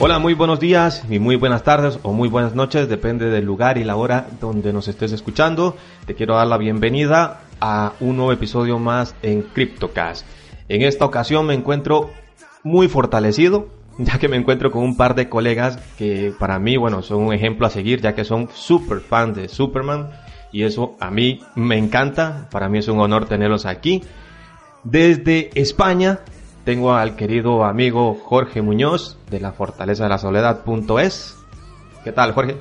Hola, muy buenos días y muy buenas tardes o muy buenas noches, depende del lugar y la hora donde nos estés escuchando. Te quiero dar la bienvenida a un nuevo episodio más en CryptoCast. En esta ocasión me encuentro muy fortalecido, ya que me encuentro con un par de colegas que para mí, bueno, son un ejemplo a seguir, ya que son super fans de Superman y eso a mí me encanta, para mí es un honor tenerlos aquí. Desde España tengo al querido amigo Jorge Muñoz de la Fortaleza de la Soledad.es. ¿Qué tal, Jorge?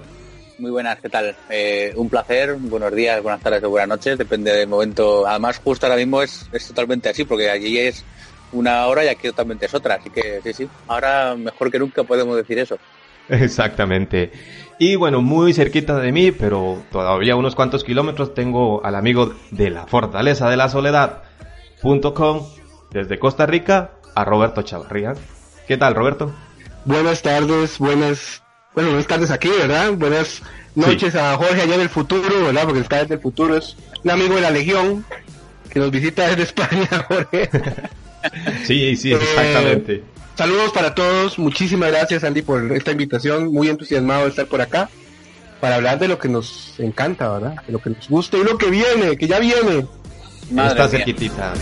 Muy buenas, ¿qué tal? Eh, un placer, buenos días, buenas tardes o buenas noches, depende del momento. Además, justo ahora mismo es, es totalmente así, porque allí es una hora y aquí totalmente es otra. Así que sí, sí, ahora mejor que nunca podemos decir eso. Exactamente. Y bueno, muy cerquita de mí, pero todavía unos cuantos kilómetros, tengo al amigo de la Fortaleza de la Soledad.com desde Costa Rica, a Roberto Chavarría. ¿Qué tal, Roberto? Buenas tardes, buenas, bueno, buenas tardes aquí, ¿verdad? Buenas noches a Jorge allá en el futuro, ¿verdad? Porque está desde el futuro, es un amigo de la Legión que nos visita desde España, Jorge. sí, sí, exactamente. Eh, saludos para todos, muchísimas gracias Andy por esta invitación, muy entusiasmado de estar por acá para hablar de lo que nos encanta, ¿verdad? De lo que nos gusta y lo que viene, que ya viene. Madre está cerquitita.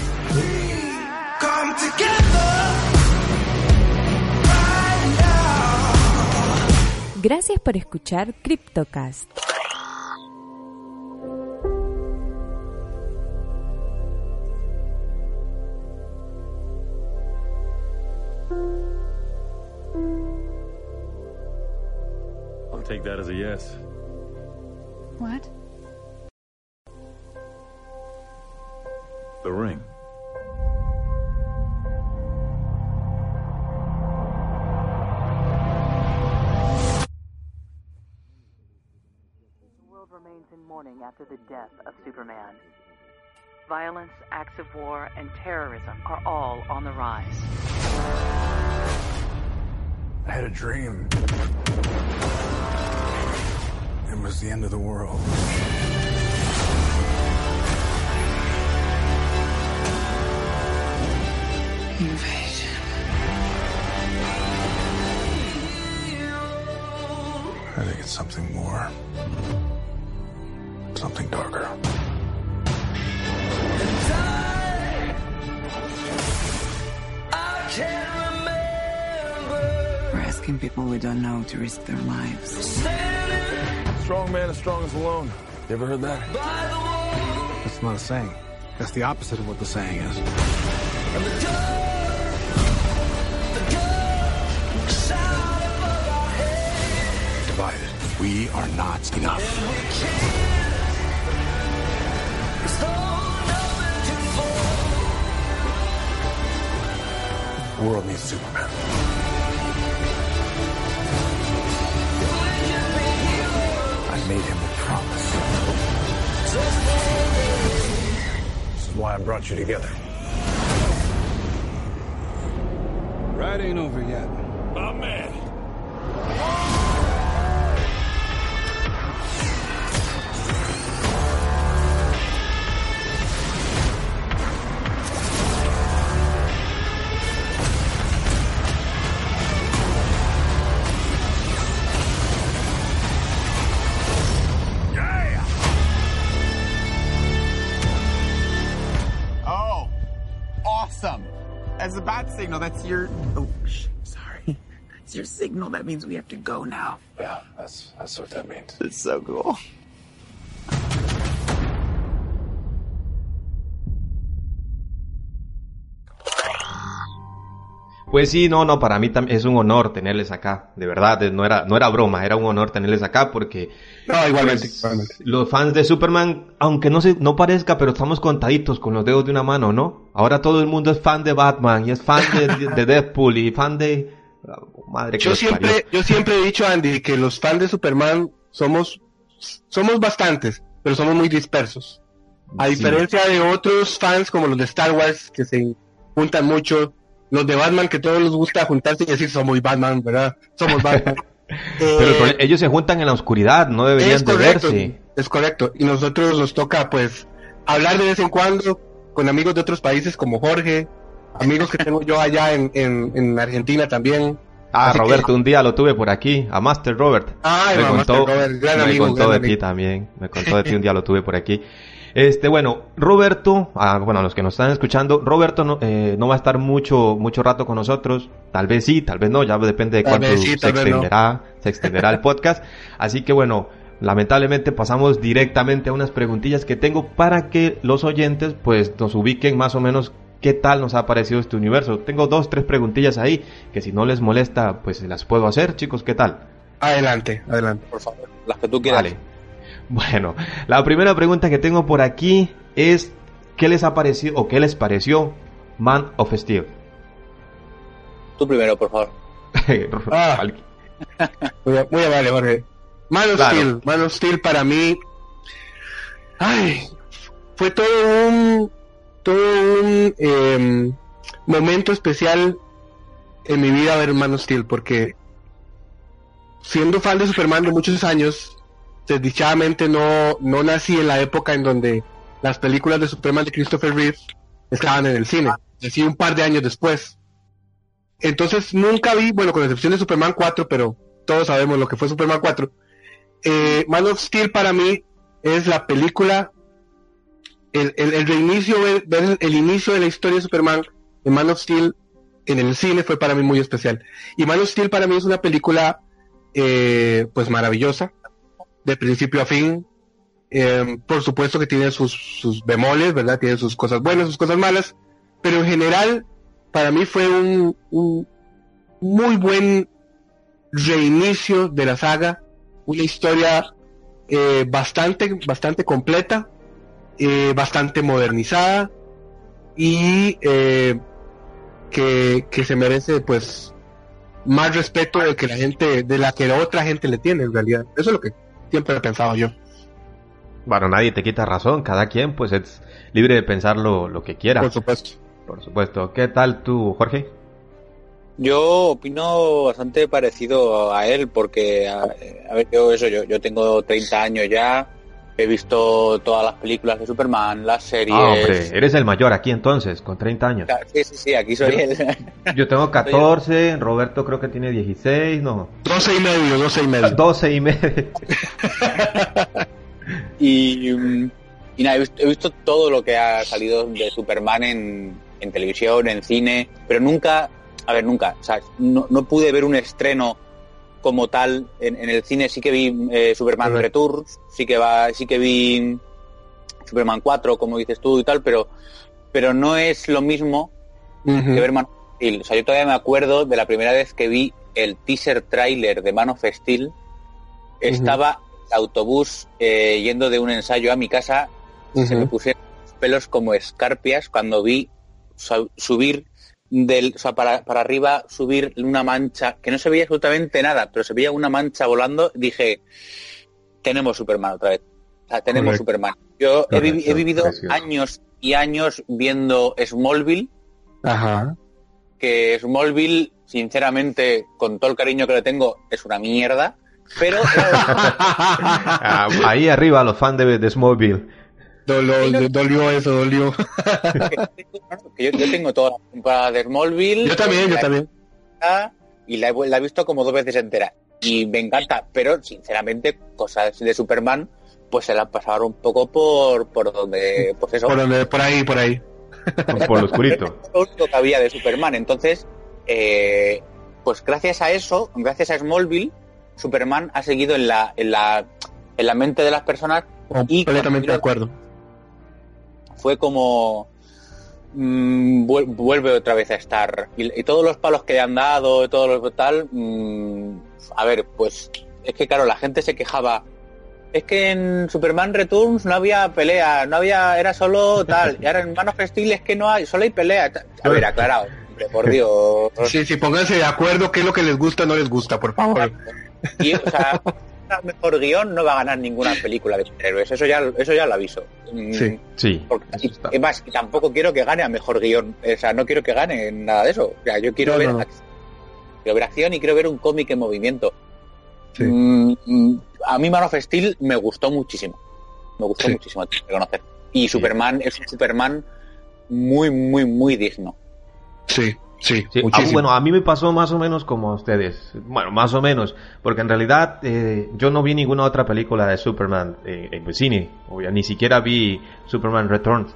Gracias por escuchar CryptoCast. I'll take that as a yes. What? The ring. Remains in mourning after the death of Superman. Violence, acts of war, and terrorism are all on the rise. I had a dream. It was the end of the world. Invasion. I think it's something more. Something darker. We're asking people we don't know to risk their lives. Strong man is strongest alone. You ever heard that? That's not a saying. That's the opposite of what the saying is. Divided. We are not enough. The world needs Superman. I made him a promise. This is why I brought you together. Ride ain't over yet. My man. That's signal. That's your. Oh, sh- sorry. That's your signal. That means we have to go now. Yeah, that's that's what that means. It's so cool. Pues sí, no, no, para mí también es un honor tenerles acá, de verdad, no era, no era broma, era un honor tenerles acá porque No, igualmente, pues, igualmente. los fans de Superman, aunque no se, no parezca, pero estamos contaditos con los dedos de una mano, ¿no? Ahora todo el mundo es fan de Batman y es fan de, de Deadpool y fan de, madre que Yo parió. siempre, yo siempre he dicho, Andy, que los fans de Superman somos, somos bastantes, pero somos muy dispersos. A Sí. diferencia de otros fans como los de Star Wars, que se juntan mucho, los de Batman, que todos les gusta juntarse y decir somos Batman, ¿verdad? Somos Batman. Pero Eh, problema- ellos se juntan en la oscuridad, no deberían es de verse. es correcto. Y nosotros nos toca, pues, hablar de vez en cuando con amigos de otros países como Jorge, amigos que tengo yo allá en, en, en Argentina también. Ah, Así que- Roberto, un día lo tuve por aquí, a Master Robert. Ay, me contó, Master Robert, gran me amigo, contó gran de ti también, me contó de ti, un día lo tuve por aquí. Este, bueno, Roberto, ah, bueno, a los que nos están escuchando, Roberto no, eh, no va a estar mucho, mucho rato con nosotros, tal vez sí, tal vez no, ya depende de Tal cuánto sí, se no. extenderá, se extenderá el podcast. Así que bueno, lamentablemente pasamos directamente a unas preguntillas que tengo para que los oyentes pues nos ubiquen más o menos qué tal nos ha parecido este universo. Tengo dos, tres preguntillas ahí que si no les molesta pues se las puedo hacer, chicos, ¿qué tal? Adelante, adelante. Por favor, las que tú quieras. Vale. Bueno, la primera pregunta que tengo por aquí es ¿qué les ha parecido o qué les pareció Man of Steel? Tú primero, por favor. Ah. Muy, muy amable, Jorge. Man of Claro. Steel, Man of Steel para mí, ay, fue todo un, todo un em, momento especial en mi vida ver Man of Steel, porque siendo fan de Superman de muchos años, desdichadamente no, no nací en la época en donde las películas de Superman de Christopher Reeve estaban en el cine, nací un par de años después. Entonces nunca vi, bueno, con excepción de Superman 4, pero todos sabemos lo que fue Superman 4. Eh, Man of Steel para mí es la película, el, el, el reinicio, ver el inicio de la historia de Superman en Man of Steel en el cine fue para mí muy especial. Y Man of Steel para mí es una película eh, pues maravillosa, de principio a fin. Eh, por supuesto que tiene sus, sus bemoles, ¿verdad? Tiene sus cosas buenas, sus cosas malas, pero en general para mí fue un, un muy buen reinicio de la saga, una historia eh, bastante, bastante completa, eh, bastante modernizada y eh, que, que se merece pues más respeto de que la gente, de la que la otra gente le tiene en realidad. Eso es lo que siempre he pensado yo. Bueno, nadie te quita razón, cada quien pues es libre de pensar lo, lo que quiera. Por supuesto. Por supuesto. ¿Qué tal tú, Jorge? Yo opino bastante parecido a él porque, a, a ver, yo eso, yo, yo tengo 30 años ya, he visto todas las películas de Superman, las series. Ah, hombre, eres el mayor aquí entonces, con 30 años. Sí, sí, sí, aquí soy Yo- él. Yo tengo 14, Roberto creo que tiene 16, no. 12 y medio, 12 y medio. 12 y medio. Y, y nada, he visto, he visto todo lo que ha salido de Superman en, en televisión, en cine, pero nunca, a ver, nunca, o sea, no, no pude ver un estreno como tal en, en el cine. Sí que vi eh, Superman Correcto. Returns, sí que va, sí que vi Superman 4, como dices tú y tal, pero, pero no es lo mismo Ujú. que ver Man of Steel. O sea, yo todavía me acuerdo de la primera vez que vi el teaser trailer de Man of Steel. Estaba el autobús eh, yendo de un ensayo a mi casa. Se me pusieron los pelos como escarpias cuando vi su- subir del, o sea, para, para arriba, subir una mancha que no se veía absolutamente nada, pero se veía una mancha volando. Dije, tenemos Superman otra vez. O sea, tenemos Correcto. Superman. Yo he, vivido precioso. años y años viendo Smallville Ajá. que Smallville, sinceramente, con todo el cariño que le tengo, es una mierda. Pero Ah, ahí arriba los fans de, de Smallville. Dolo- dolió eso, dolió. yo, yo tengo toda la temporada de Smallville. Yo también, yo también. Y la he, la he visto como dos veces entera. Y me encanta, pero sinceramente, cosas de Superman, pues se la pasaron un poco por, por donde, pues eso, Por, donde, por ahí, por ahí. Por, lo oscurito. lo único que había de Superman. Entonces, eh, pues gracias a eso, gracias a Smallville, Superman ha seguido en la, en la, en la mente de las personas y Completamente de acuerdo. Fue como mm, vuel- vuelve otra vez a estar. Y, y todos los palos que le han dado, y todo lo tal, mm, a ver, pues es que claro, la gente se quejaba. Es que en Superman Returns no había pelea, no había, era solo tal. Y ahora en Man of Steel es que no hay, solo hay pelea. A ver, aclarado, hombre, por Dios. Sí, sí, pónganse de acuerdo qué es lo que les gusta no les gusta, por favor. Y, o sea, mejor guion no va a ganar ninguna película de superhéroes, eso ya, eso ya lo aviso. Mm, Sí. Sí. porque- y, es más, tampoco quiero que gane a mejor guion, o sea, no quiero que gane nada de eso. O sea, yo quiero No, ver, no, no. ac- quiero ver acción y quiero ver un cómic en movimiento. Sí. Mm, mm, a mí Man of Steel me gustó muchísimo. Me gustó Sí. muchísimo, tengo que reconocer. Y Superman es un Superman muy, muy, muy digno. Sí, sí, ah, bueno, a mí me pasó más o menos como a ustedes. Bueno, más o menos. Porque en realidad eh, yo no vi ninguna otra película de Superman eh, en el cine. O ya ni siquiera vi Superman Returns.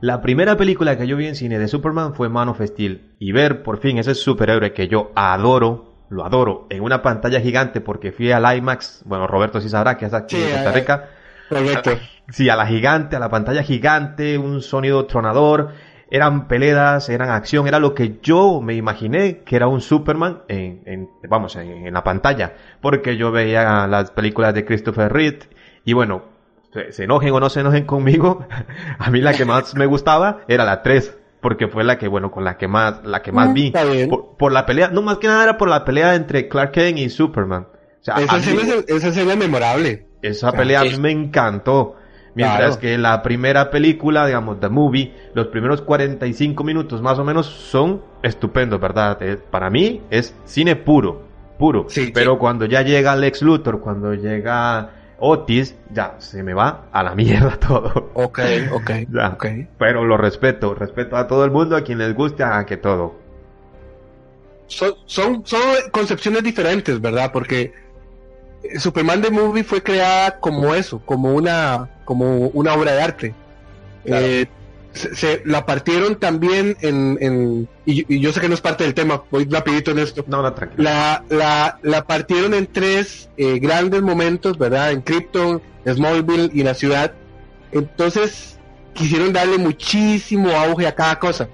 La primera película que yo vi en cine de Superman fue Man of Steel. Y ver por fin ese superhéroe que yo adoro, lo adoro, en una pantalla gigante porque fui al IMAX. Bueno, Roberto sí sabrá que es aquí Sí, en Costa eh, Rica. Correcto. Sí, a la gigante, a la pantalla gigante, un sonido tronador, eran peleas, eran acción, era lo que yo me imaginé que era un Superman en, en- vamos, en, en la pantalla, porque yo veía las películas de Christopher Reeve y bueno, se, se enojen o no se enojen conmigo, a mí la que más me gustaba era la 3, porque fue la que, bueno, con la que más, la que más Ah, vi, por, por la pelea, no más que nada era por la pelea entre Clark Kent y Superman. O sea, Esa escena, es- esa escena es memorable. esa pelea Sí. me encantó. Mientras Claro. que la primera película, digamos, The Movie, los primeros 45 minutos más o menos son estupendos, ¿verdad? Eh, para mí es cine puro, puro. Sí, Pero sí. cuando ya llega Lex Luthor, cuando llega Otis, ya se me va a la mierda todo. Ok, ok, Ya. ok. Pero lo respeto, respeto a todo el mundo, a quien les guste, a que todo. Son, son, son concepciones diferentes, ¿verdad? Porque Superman the Movie fue creada como eso, como una, como una obra de arte. Claro. Eh, se, se- la partieron también en, en y, y yo sé que no es parte del tema, voy rapidito en esto. No, no, tranquilo. La, la, la partieron en tres eh, grandes momentos, ¿verdad? En Krypton, Smallville y la ciudad. Entonces quisieron darle muchísimo auge a cada cosa.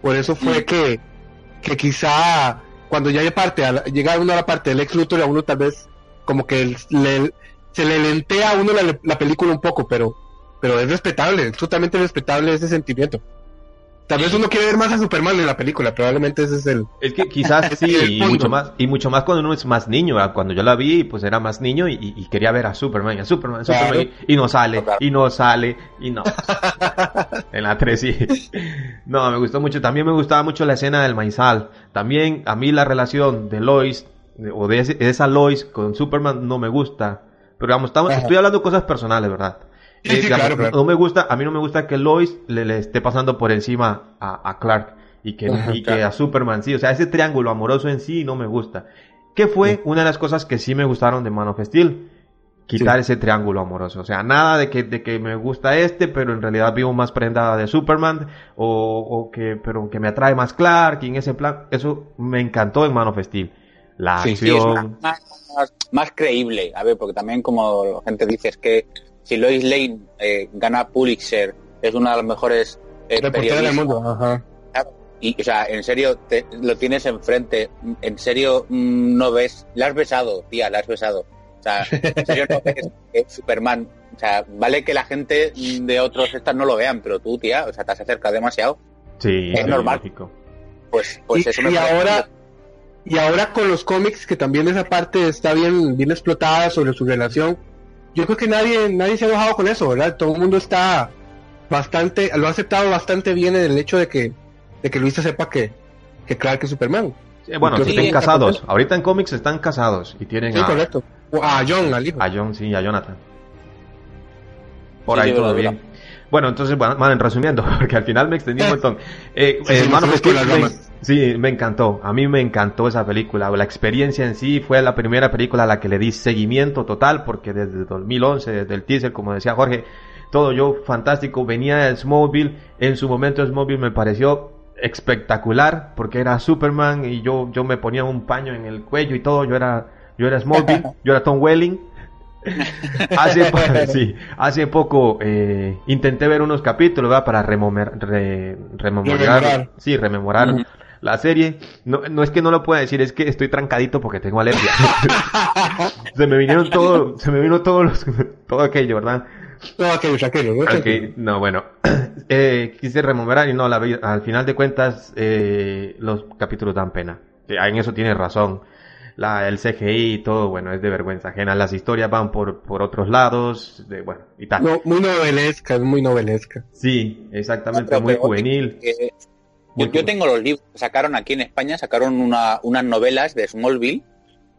Por eso fue que, que quizá cuando ya parte a la- llega uno a la parte del ex Luthor, a uno tal vez como que le- se le lentea a uno la, la película un poco, pero, pero es respetable, es totalmente respetable ese sentimiento. Tal vez uno quiere ver más a Superman en la película, probablemente ese es el... Es que quizás sí, y mucho más, y mucho más cuando uno es más niño. ¿verdad? Cuando yo la vi, pues era más niño y, quería ver a Superman, a Superman, a Superman, Claro. y, y no sale, Claro. y no sale, y no. en la 3 sí. No, me gustó mucho. También me gustaba mucho la escena del maizal. También a mí la relación de Lois, o de, ese- de esa Lois con Superman no me gusta. Pero digamos, estamos- Ajá. estoy hablando de cosas personales, ¿verdad? Sí, sí, digamos, claro, claro. No me gusta, a mí no me gusta que Lois le, le esté pasando por encima a, a Clark y que, Ajá, y que a Superman sí, o sea, ese triángulo amoroso en sí no me gusta. ¿Qué fue una de las cosas que sí me gustaron de Man of Steel? Quitar ese triángulo amoroso. O sea, nada de que, de que me gusta este, pero en realidad vivo más prendada de Superman, o, o que, pero que me atrae más Clark, y en ese plan, eso me encantó en Man of Steel. La Sí, Sí, es más, más- más creíble. A ver, porque también como la gente dice, es que si Lois Lane eh, gana Pulitzer, es una de las mejores eh, Reportera del periodistas, mundo, ajá. y, o sea, en serio, te- lo tienes enfrente, en serio, mm, no ves, la has besado, tía, la has besado. O sea, en serio no ves eh, Superman. O sea, vale que la gente de otros estas no lo vean, pero tú, tía, o sea, te has acercado demasiado. Sí, es normal. lógico. Pues, pues y, eso me y parece- ahora y ahora con los cómics que también esa parte está bien bien explotada sobre su relación yo creo que nadie nadie se ha enojado con eso verdad todo el mundo está bastante lo ha aceptado bastante bien en el hecho de que de que Luisa sepa que que Clark es Superman Sí, bueno, que estén sí, casados. Ahorita en cómics están casados y tienen sí a, correcto O a John al hijo a John, sí, a Jonathan. Por Sí, ahí sí, todo verdad, bien. Bueno, entonces, bueno, man, resumiendo, porque al final me extendí un montón. Eh, Sí, eh, Man of Steel las me- sí, me encantó. A mí me encantó esa película. La experiencia en sí fue la primera película a la que le di seguimiento total, porque desde 2011, desde el teaser, como decía Jorge, todo yo fantástico. Venía de Smallville. En su momento Smallville me pareció espectacular, porque era Superman y yo, yo me ponía un paño en el cuello y todo. Yo era, yo era Smallville, yo era Tom Welling. hace, po- sí, hace poco eh, intenté ver unos capítulos ¿verdad? para remomer- re- rememorar, Rememorar. sí, rememorar Ujú. la serie. No, no es que no lo pueda decir, es que estoy trancadito porque tengo alergia. se me vinieron todo, se me vino todo, los, todo aquello, ¿verdad? No, aquellos, aquellos, ¿no? Ok, no, bueno. Eh, quise rememorar y no, la, al final de cuentas eh, los capítulos dan pena. Eh, En eso tienes razón. La, el CGI y todo, bueno, es de vergüenza ajena. Las historias van por, por otros lados, de, bueno, y tal. No, muy novelesca, es muy novelesca. Sí, exactamente, muy juvenil. Muy yo, yo tengo los libros que sacaron aquí en España, sacaron una, unas novelas de Smallville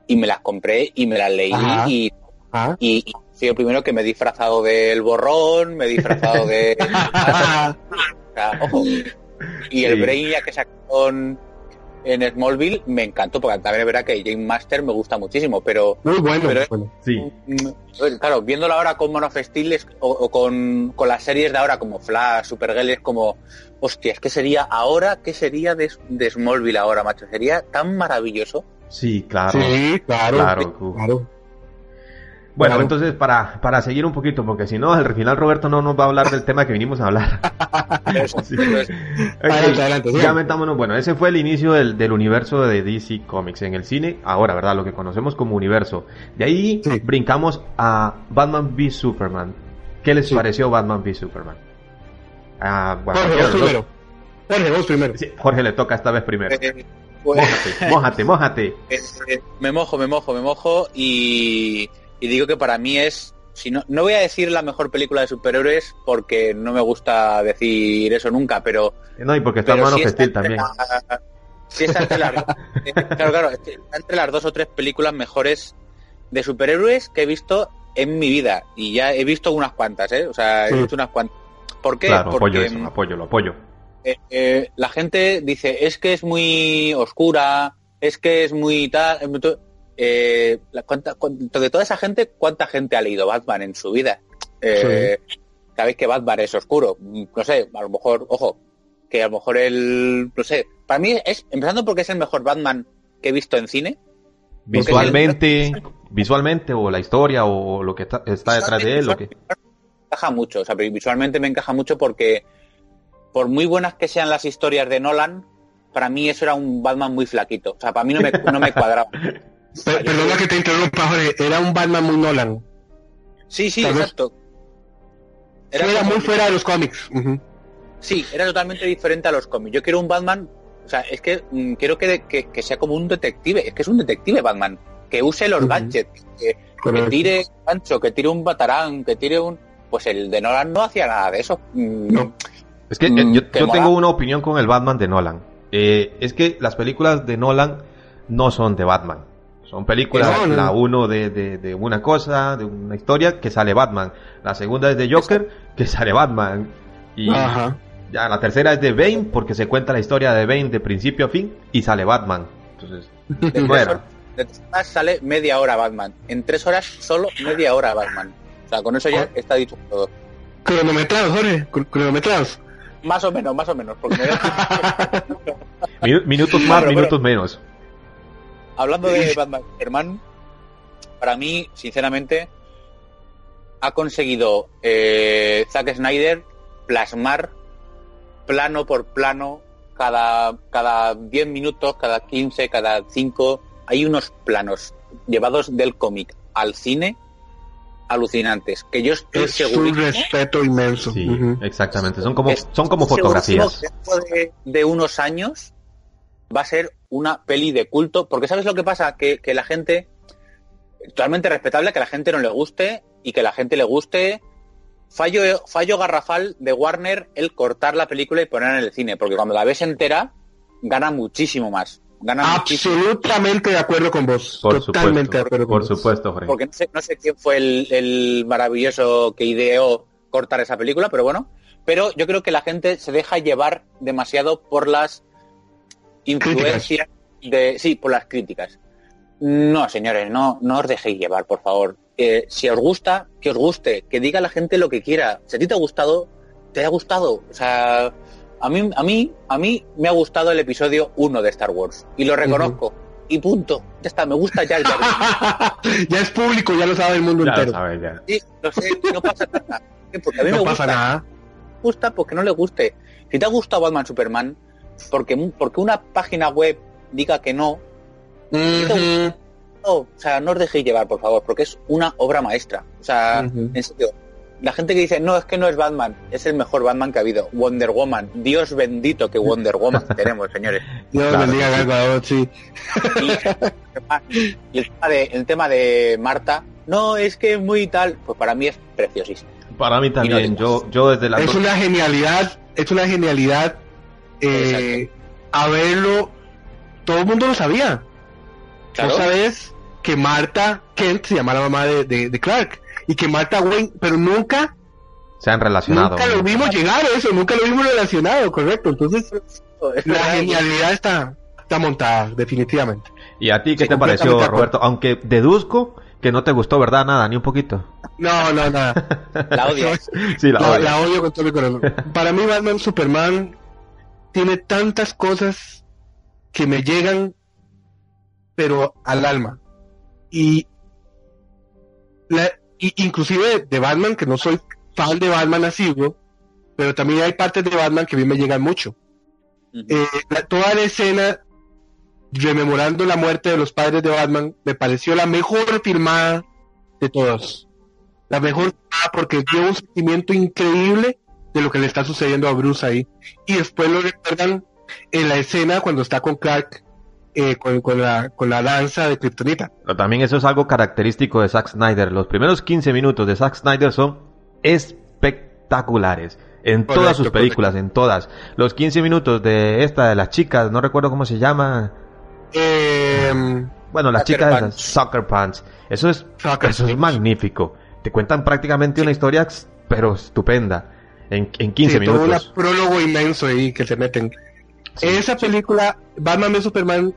y me las compré y me las leí Ajá. y, Ah. y, y soy el primero que me he disfrazado del borrón, me he disfrazado de... O sea, ojo. Y el Sí. Brainiac que sacaron en Smallville me encantó, porque también es verdad que Jane Master me gusta muchísimo, pero Muy bueno, Pero- muy bueno. Sí, mm, claro, viéndolo ahora con Man of Steel es- o, o con, con las series de ahora como Flash, Supergirl, es como, hostias, ¿qué sería ahora? ¿Qué sería de, de Smallville ahora, macho? Sería tan maravilloso. sí, claro. Sí, claro. Claro, claro. Bueno, Claro. entonces para, para seguir un poquito, porque si no, al final Roberto no nos va a hablar del tema que vinimos a hablar. Sí. Adelante, adelante, ya sigan. metámonos. Bueno, ese fue el inicio del, del universo de DC Comics en el cine. Ahora, ¿verdad? Lo que conocemos como universo. De ahí Sí. brincamos a Batman v Superman. ¿Qué les Sí. pareció Batman v Superman? Ah, bueno, Jorge, vos primero. Jorge, vos primero. dos. Sí, Jorge le toca esta vez primero. eh, pues, Mójate, mójate, mójate. eh, eh, me mojo, me mojo, me mojo y, y digo que para mí es, si no, no voy a decir la mejor película de superhéroes porque no me gusta decir eso nunca, pero No, y porque está Man sí también. la- sí está entre las, eh, claro, claro, está entre las dos o tres películas mejores de superhéroes que he visto en mi vida. Y ya he visto unas cuantas, ¿eh? O sea, he Sí. visto unas cuantas. ¿Por qué? Claro, apoyo Porque eso, apoyo, lo apoyo. eh, eh, la gente dice, es que es muy oscura, es que es muy tal... eh, la- cuánta- cuán- de toda esa gente, ¿cuánta gente ha leído Batman en su vida? Eh, Sabéis que Batman es oscuro. Mm, No sé, a lo mejor, ojo, que a lo mejor el... No sé, para mí es, empezando porque es el mejor Batman que he visto en cine. Visualmente, visualmente, o la historia, o lo que está, está detrás de él, lo que... encaja mucho, o sea, visualmente me encaja mucho porque por muy buenas que sean las historias de Nolan, para mí eso era un Batman muy flaquito. O sea, para mí no me, no me cuadraba. Per- perdona que te interrumpa, Jorge. Era un Batman muy Nolan. Sí, sí, Tal exacto. Era, muy fuera de los cómics. Sí, era totalmente diferente a los cómics. Yo quiero un Batman, o sea, es que mm, quiero que, que- que sea como un detective, es que es un detective Batman, que use los Ujú. gadgets, que, tire ancho, que tire un batarán, que tire un... Pues el de Nolan no hacía nada de eso. Mm, No. Es que eh, Mm, yo, tengo una opinión con el Batman de Nolan. Eh, es que las películas de Nolan no son de Batman. Son películas, No, no, la no. uno de, de, de una cosa, de una historia, que sale Batman. La segunda es de Joker, que sale Batman. Y Ajá. ya la tercera es de Bane, porque se cuenta la historia de Bane de principio a fin, y sale Batman. Entonces, De tres, bueno, horas, de tres horas sale media hora Batman. En tres horas solo media hora Batman. O sea, con eso ya está dicho todo. Cronometrados, Jorge. cr- Cronometrados. Más o menos, más o menos. Porque me- minutos más, Pero, minutos menos. Hablando de Batman Superman, para mí, sinceramente, ha conseguido eh, Zack Snyder plasmar plano por plano cada, cada 10 minutos, cada 15, cada 5. Hay unos planos llevados del cómic al cine alucinantes. Que yo estoy Es un segurísimo respeto inmenso. Sí, exactamente. Son como, son como fotografías. de unos años va a ser una peli de culto, porque ¿sabes lo que pasa? Que, que la gente, totalmente respetable que a la gente no le guste y que a la gente le guste. Fallo, fallo garrafal de Warner el cortar la película y ponerla en el cine, porque cuando la ves entera, gana muchísimo más. Gana muchísimo. Absolutamente de acuerdo con vos. Por Totalmente de supuesto, acuerdo con por vos. supuesto, Jorge. Porque no sé, no sé quién fue el, el maravilloso que ideó cortar esa película, pero bueno. Pero yo creo que la gente se deja llevar demasiado por las influencias de. Sí, por las críticas. No, señores, no, no os dejéis llevar, por favor. Eh, si os gusta, que os guste, que diga la gente lo que quiera. Si a ti te ha gustado, te ha gustado. O sea, a mí, a mí, a mí me ha gustado el episodio 1 de Star Wars. Y lo reconozco. y punto. Ya está, me gusta ya el ya es público, ya lo sabe el mundo Ya lo entero. sabes, ya. Sí, lo sé, no pasa nada. Porque a mí No me pasa gusta. nada. gusta porque no le guste. Si te ha gustado Batman Superman, porque, porque una página web diga que no, no, o sea, no os dejéis llevar, por favor, porque es una obra maestra. O sea, en serio, la gente que dice, no, es que no es Batman, es el mejor Batman que ha habido. Wonder Woman, Dios bendito que Wonder Woman tenemos, señores. Dios Claro. bendiga a Gal Gadot, sí. Y, el, tema de, el tema de Marta, no, es que es muy tal, pues para mí es preciosísimo. Para mí también, yo, yo desde la... Es una genialidad, es una genialidad eh, haberlo, todo el mundo lo sabía. Claro. Tú sabes que Marta Kent se llama la mamá de, de- de Clark y que Marta Wayne, pero nunca, Se han relacionado. nunca lo vimos llegar a eso, nunca lo vimos relacionado, correcto. Entonces, Es la genialidad está, está montada, definitivamente. ¿Y a ti qué Sí, te pareció. Roberto? Aunque deduzco que no te gustó, ¿verdad? Nada, ni un poquito. No, no, nada. La odias. Sí, la La, odio. la odio con todo mi corazón. Para mí Batman Superman tiene tantas cosas que me llegan, pero al alma. Y, la, y inclusive de Batman, que no soy fan de Batman así, ¿no? pero también hay partes de Batman que a mí me llegan mucho. Eh, la- toda la escena rememorando la muerte de los padres de Batman me pareció la mejor filmada de todas. La mejor filmada porque dio un sentimiento increíble de lo que le está sucediendo a Bruce ahí. Y después lo recuerdan en la escena cuando está con Clark eh, con, con la, con la danza de Kryptonita. Pero también eso es algo característico de Zack Snyder. Los primeros 15 minutos de Zack Snyder son espectaculares. En Correcto, todas sus películas, en todas. Los 15 minutos de esta, de las chicas, no recuerdo cómo se llama. Eh, Bueno, las Sucker chicas Punch. esas, Soccer Punch. Eso es, Sucker eso es magnífico. Te cuentan prácticamente una historia, pero estupenda. En, en 15 sí, todo minutos. un prólogo inmenso ahí que se meten. Esa película, Batman v Superman,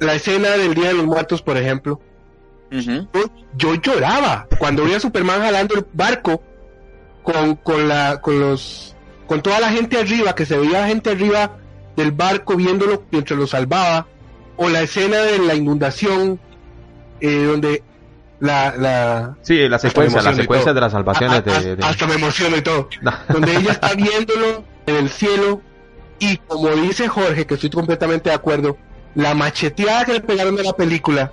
la escena del Día de los Muertos, por ejemplo, yo lloraba cuando vi a Superman jalando el barco con, con la con los con toda la gente arriba que se veía gente arriba del barco viéndolo mientras lo salvaba o la escena de la inundación eh, donde la, la Sí, la secuencia, la secuencia de las salvaciones a- a- de, de- hasta me emociono y todo. Donde ella está viéndolo en el cielo y como dice Jorge, que estoy completamente de acuerdo, la macheteada que le pegaron a la película,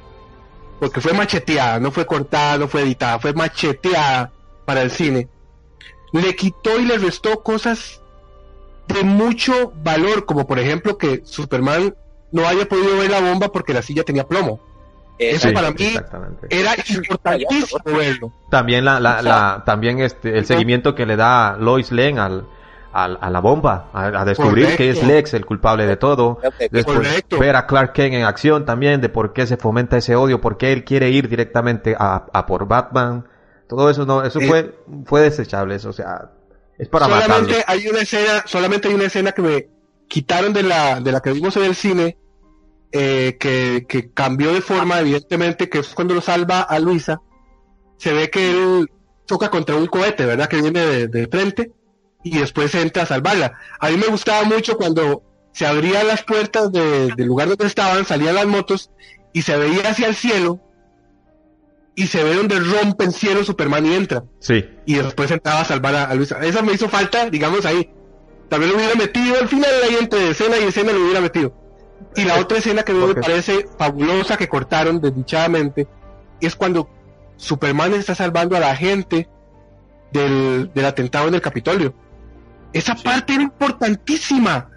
porque fue macheteada, no fue cortada, no fue editada, fue macheteada para el cine, le quitó y le restó cosas de mucho valor, como por ejemplo que Superman no haya podido ver la bomba porque la silla tenía plomo. Eso Sí, para mí exactamente. era importantísimo verlo. También la, la, la- también este el seguimiento que le da Lois Lane al, al- a la bomba, a, a descubrir Correcto. que es Lex el culpable de todo. Después Correcto. ver a Clark Kent en acción también, de por qué se fomenta ese odio, por qué él quiere ir directamente a, a por Batman. Todo eso no, eso Eh. fue, fue desechable, eso, o sea, es para matarlo. solamente hay una escena, solamente hay una escena que me quitaron de la, de la que vimos en el cine, eh, que, que cambió de forma, evidentemente, que es cuando lo salva a Luisa, se ve que él choca contra un cohete, ¿verdad? Que viene de, de frente y después entra a salvarla. A mí me gustaba mucho cuando se abrían las puertas de- del lugar donde estaban, salían las motos y se veía hacia el cielo y se ve donde rompe el cielo Superman y entra Sí, y después entraba a salvar a, a Luisa. Esa me hizo falta, digamos, ahí. También lo hubiera metido al final ahí entre escena y escena lo hubiera metido. Y la otra escena que a mí me parece fabulosa que cortaron desdichadamente es cuando Superman está salvando a la gente del, del atentado en el Capitolio. Esa parte era importantísima,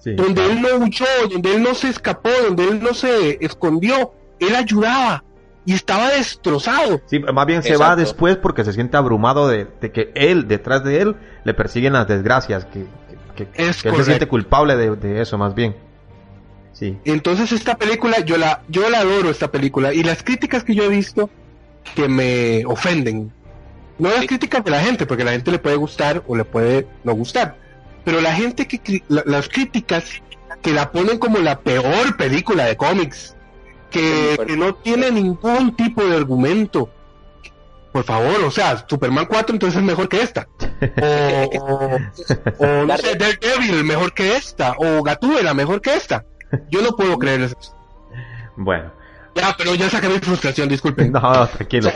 sí. donde claro. él no huyó, donde él no se escapó, donde él no se escondió, él ayudaba y estaba destrozado. Sí, más bien se va después porque se siente abrumado de, de que él, detrás de él, le persiguen las desgracias, que, Es que él se siente culpable de, de eso, más bien. Sí. Entonces esta película, yo la, yo la adoro esta película y las críticas que yo he visto que me ofenden. No las Sí. críticas de la gente, porque la gente le puede gustar o le puede no gustar. Pero la gente que, la- las críticas que la ponen como la peor película de cómics, que, que no tiene ningún tipo de argumento. Por favor, o sea, Superman 4 entonces es mejor que esta. O, o, o, no sé, Daredevil mejor que esta. O Gatúbela mejor que esta. Yo no puedo creer eso. Bueno. Ya, pero ya saqué mi frustración, disculpen. No, tranquilo.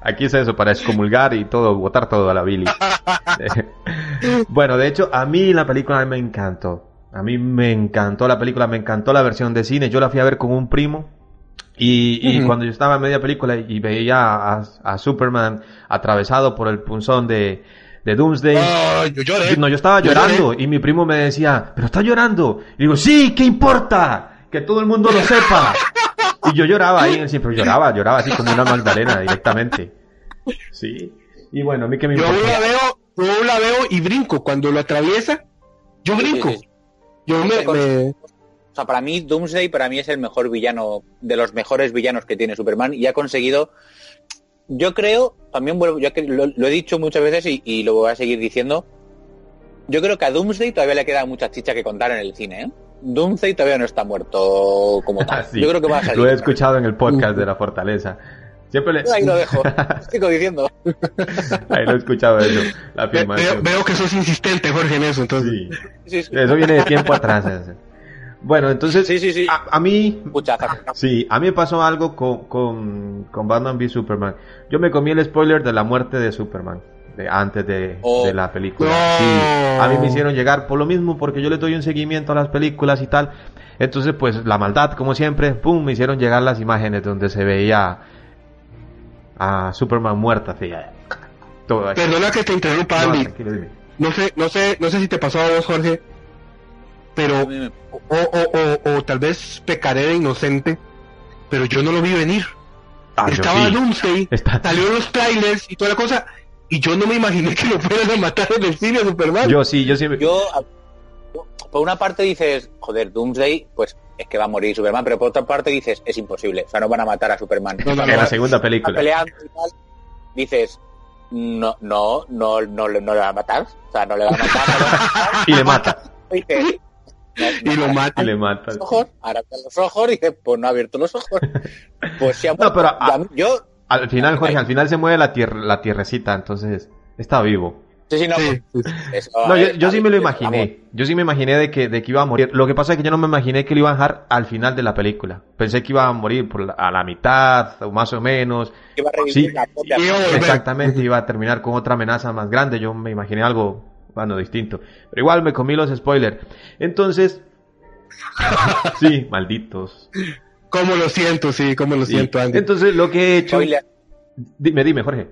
Aquí es eso, para excomulgar y todo, botar todo a la Billy. bueno, de hecho, a mí la película me encantó. A mí me encantó la película, me encantó la versión de cine. Yo la fui a ver con un primo. Y, cuando yo estaba en media película y veía a, a Superman atravesado por el punzón de, de Doomsday. Ah, yo lloré. No, yo estaba Yo llorando y mi primo me decía, pero está llorando. Y digo, sí, ¿qué importa? Que todo el mundo lo sepa. Y yo lloraba ahí, siempre lloraba, lloraba así como una Magdalena directamente. Sí. Y bueno, a mí que me Yo importa. la veo, yo la veo y brinco. Cuando lo atraviesa, yo Sí, sí, brinco. sí. Yo me, me- O sea, para mí Doomsday para mí es el mejor villano, de los mejores villanos que tiene Superman y ha conseguido, yo creo, también vuelvo, yo que lo, lo he dicho muchas veces y, y lo voy a seguir diciendo, yo creo que a Doomsday todavía le queda mucha chicha que contar en el cine, ¿eh? Doomsday todavía no está muerto como tal. Sí, Yo creo que va a salir. Lo he escuchado en el podcast de la Fortaleza. Siempre le... Ahí lo dejo. Sigo diciendo. Ahí lo he escuchado eso, la ve- veo, veo que sos insistente, Jorge, en eso. Entonces, Sí. Sí, sí. Eso viene de tiempo atrás. ese. Bueno, entonces, Sí, sí, sí. A, a mí, sí, a mí me pasó algo con, con, con Batman v Superman. Yo me comí el spoiler de la muerte de Superman, de, antes de, Oh. de la película. No. Sí, a mí me hicieron llegar por lo mismo, porque yo le doy un seguimiento a las películas y tal. Entonces, pues, la maldad, como siempre, pum, me hicieron llegar las imágenes donde se veía a Superman muerta, así, todo perdona que te interrumpa, Andy. No sé, no sé, no sé si te pasó a vos, Jorge, pero o, o, o, o tal vez pecaré de inocente, pero yo no lo vi venir. Ah, Estaba sí. Doomsday, Está- salió los trailers y toda la cosa, y yo no me imaginé que lo fueran a matar en el cine a Superman. Yo sí, yo sí. Yo, por una parte dices, joder, Doomsday, pues es que va a morir Superman, pero por otra parte dices, es imposible, o sea, no van a matar a Superman. No, no, en la no. segunda película. peleando y tal, dices, no, no, no, no, le- no le va a matar, o sea, no le va a matar, no le va a matar. Y le mata. Dices, no, y lo no, mata. Y le mata. los ojos, ahora abre los ojos, y dices, pues no ha abierto los ojos. Pues sí ha No, pero muerto. a- Ya- yo, Al final, Jorge, al final se mueve la, tierra, la tierrecita, entonces está vivo. sí, sí, no, Sí, sí. eso, No, yo, sí me lo imaginé. Yo sí me imaginé de que, de que iba a morir. Lo que pasa es que yo no me imaginé que lo iban a dejar al final de la película. Pensé que iba a morir por la- a la mitad, o más o menos. Va a revivir Sí. la propia. Exactamente, iba a terminar con otra amenaza más grande. Yo me imaginé algo, bueno, distinto. Pero igual me comí los spoilers. Entonces, sí, malditos. Cómo lo siento, sí, cómo lo Sí. siento, Andy. Entonces, lo que he hecho... Spoiler, Dime, dime, Jorge.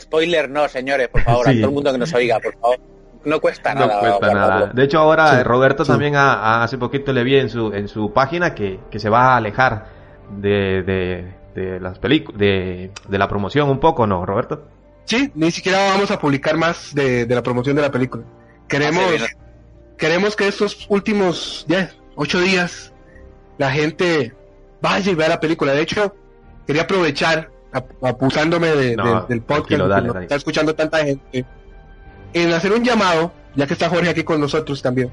spoiler no, señores, por favor, a todo el mundo que nos oiga, por favor. No cuesta No nada. cuesta guardarlo. nada. De hecho, ahora Sí, Roberto sí. también ha- ha- hace poquito le vi en su en su página que, que se va a alejar de, de, de las películas de, de la promoción un poco, ¿no, Roberto? Sí, ni siquiera vamos a publicar más de, de la promoción de la película. Queremos, bien. queremos que estos últimos ya, ocho días la gente vaya y vea la película. De hecho, quería aprovechar, ap- abusándome de- No, de- del podcast, que está escuchando tanta gente, en hacer un llamado, ya que está Jorge aquí con nosotros también,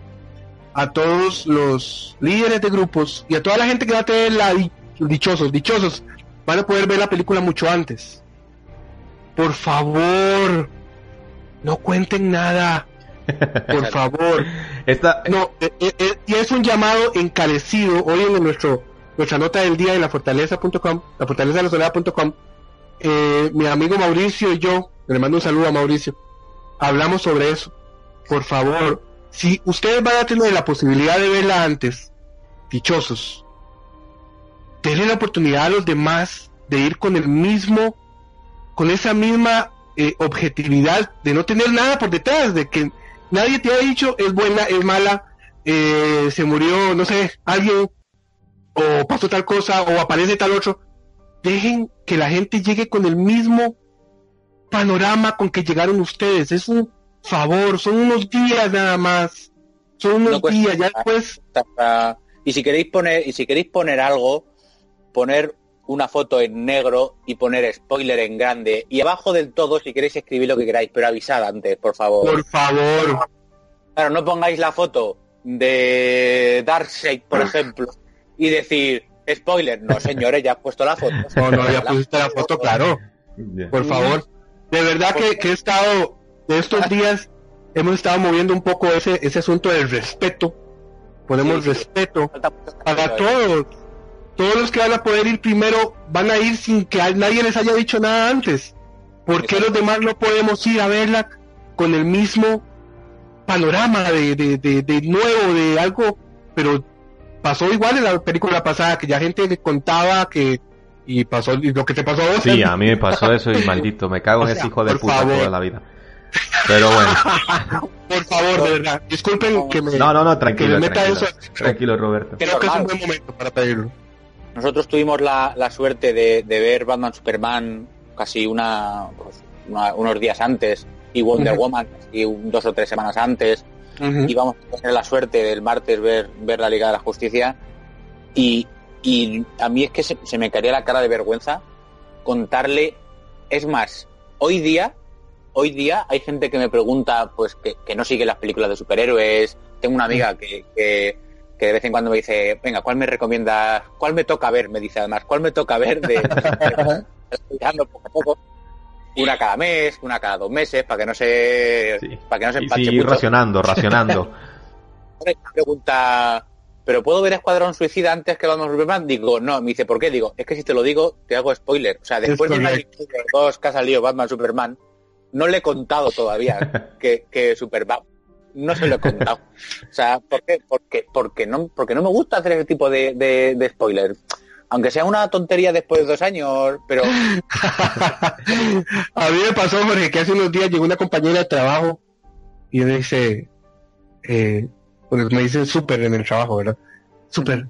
a todos los líderes de grupos y a toda la gente que va a tener la di- dichosos, dichosos, van a poder ver la película mucho antes. Por favor, no cuenten nada. Por favor. Esta, No, eh, eh, eh, y es un llamado encarecido. Hoy en nuestro, nuestra nota del día en la fortaleza.com, la fortaleza de la soledad.com, eh, mi amigo Mauricio y yo, le mando un saludo a Mauricio, hablamos sobre eso. Por favor, si ustedes van a tener la posibilidad de verla antes, dichosos, denle la oportunidad a los demás de ir con el mismo, con esa misma eh, objetividad de no tener nada por detrás, de que nadie te ha dicho es buena, es mala, eh, se murió, no sé, alguien, o pasó tal cosa, o aparece tal otro. Dejen que la gente llegue con el mismo panorama con que llegaron ustedes. Es un favor, son unos días nada más. Son unos No días, ya después. Y si queréis poner, y si queréis poner algo, poner una foto en negro y poner spoiler en grande. Y abajo del todo, si queréis escribir lo que queráis, pero avisad antes, por favor. Por favor. Claro, no pongáis la foto de Darkseid, por ejemplo, y decir spoiler. No, señores, ya has puesto la foto. No, no, ya pusiste la foto, claro. Por favor. De verdad que, que he estado, de estos días, hemos estado moviendo un poco ese, ese asunto del respeto ponemos respeto para todos. Todos los que van a poder ir primero van a ir sin que nadie les haya dicho nada antes. ¿Por qué los demás no podemos ir a verla con el mismo panorama de, de, de, de nuevo, de algo? Pero pasó igual en la película pasada, que ya gente le contaba que y pasó y lo que te pasó a vos. Sí, a mí me pasó eso y maldito, me cago en ese hijo de puta toda la vida. Pero bueno. Por favor, de verdad. Disculpen que me. No, no, no, tranquilo. me meta tranquilo, eso. tranquilo, Roberto. Creo que es un buen momento para pedirlo. Nosotros tuvimos la, la suerte de, de ver Batman Superman casi una, pues, una- unos días antes y Wonder. Woman y un- dos o tres semanas antes Ujú. y vamos a tener la suerte del martes ver, ver la Liga de la Justicia y, y a mí es que se, se me caería la cara de vergüenza contarle, es más, hoy día, hoy día hay gente que me pregunta pues que, que no sigue las películas de superhéroes, tengo una amiga que, que, que de vez en cuando me dice, venga, ¿cuál me recomiendas? ¿Cuál me toca ver? Me dice además, ¿cuál me toca ver? De, dando poco a poco. Una cada mes, una cada dos meses, para que no se, para que no se Y empache sí, mucho. racionando, racionando. Pregunta, ¿pero puedo ver Escuadrón Suicida antes que Batman Superman? Digo, no. Me dice, ¿por qué? Digo, es que si te lo digo, te hago spoiler. O sea, después de las dos que ha salido Batman Superman, no le he contado todavía que, que Superman no se lo he contado. O sea, ¿por qué? Porque, porque, no, porque no me gusta hacer ese tipo de, de, de spoiler. Aunque sea una tontería después de dos años, pero A mí me pasó, Jorge, que hace unos días llegó una compañera de trabajo y me dice, eh, me dice Super en el trabajo, ¿verdad? Super.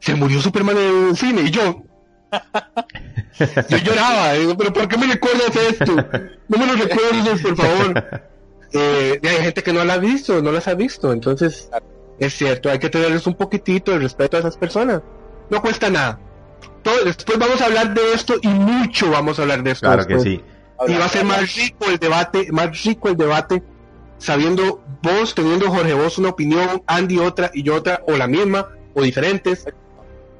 Se murió Superman en el cine y yo. Yo lloraba, digo, pero ¿por qué me recuerdas esto? No me lo recuerdes, por favor. Eh, y hay gente que no la ha visto, no las ha visto, entonces es cierto, hay que tenerles un poquitito de respeto a esas personas. No cuesta nada. Todo- después vamos a hablar de esto y mucho vamos a hablar de esto. Claro que después. sí. Y va a ser más rico el debate, más rico el debate, sabiendo vos, teniendo Jorge vos una opinión, Andy otra y yo otra, o la misma, o diferentes.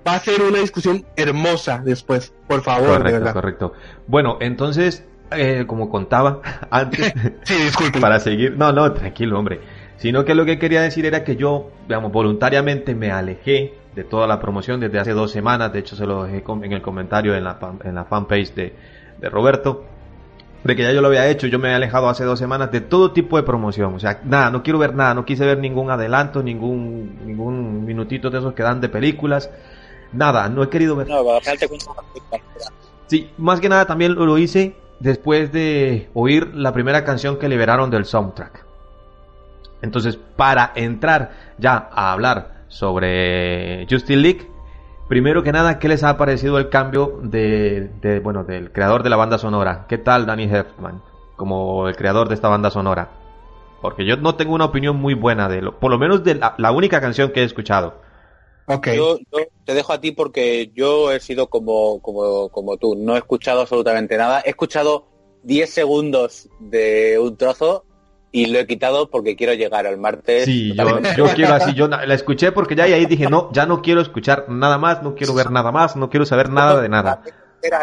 Va a ser una discusión hermosa después, por favor, de Correcto, verdad. correcto. Bueno, entonces, eh, como contaba antes, para seguir, no, no, tranquilo, hombre. Sino que lo que quería decir era que yo, digamos, voluntariamente me alejé de toda la promoción desde hace dos semanas. De hecho, se lo dejé en el comentario en la, en la fanpage de, de Roberto. De que ya yo lo había hecho, yo me había alejado hace dos semanas de todo tipo de promoción. O sea, nada, no quiero ver nada, no quise ver ningún adelanto, ningún, ningún minutito de esos que dan de películas. Nada, no he querido ver no. Sí, más que nada también lo hice después de oír la primera canción que liberaron del soundtrack. Entonces, para entrar ya a hablar sobre Justice League, primero que nada, ¿qué les ha parecido el cambio de, bueno, del creador de la banda sonora? ¿Qué tal Danny Elfman como el creador de esta banda sonora? Porque yo no tengo una opinión muy buena de lo, por lo menos de la única canción que he escuchado. Yo, yo te dejo a ti porque yo he sido como, como, como tú, no he escuchado absolutamente nada. He escuchado 10 segundos de un trozo y lo he quitado porque quiero llegar al martes. Sí, yo, quiero así, yo la escuché porque ya y ahí dije, no, ya no quiero escuchar nada más, no quiero ver nada más, no quiero saber nada de nada.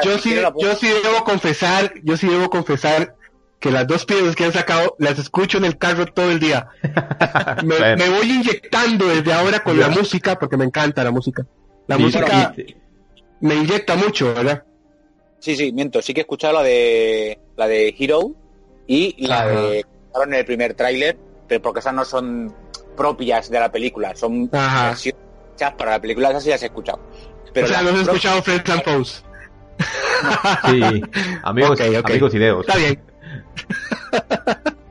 Yo sí, yo sí debo confesar, yo sí debo confesar que las dos piezas que han sacado las escucho en el carro todo el día. Me, Bueno. me voy inyectando desde ahora con la música porque me encanta la música. La Sí, música me inyecta mucho, ¿verdad? Sí, sí, miento. Sí que he escuchado la de la de Hero y la de en el primer tráiler, pero porque esas no son propias de la película, son Ajá. versiones hechas para la película, esas sí las he escuchado. Pero o sea, las no he escuchado Friends and Foes. Sí, amigos, amigos y deos. Está bien.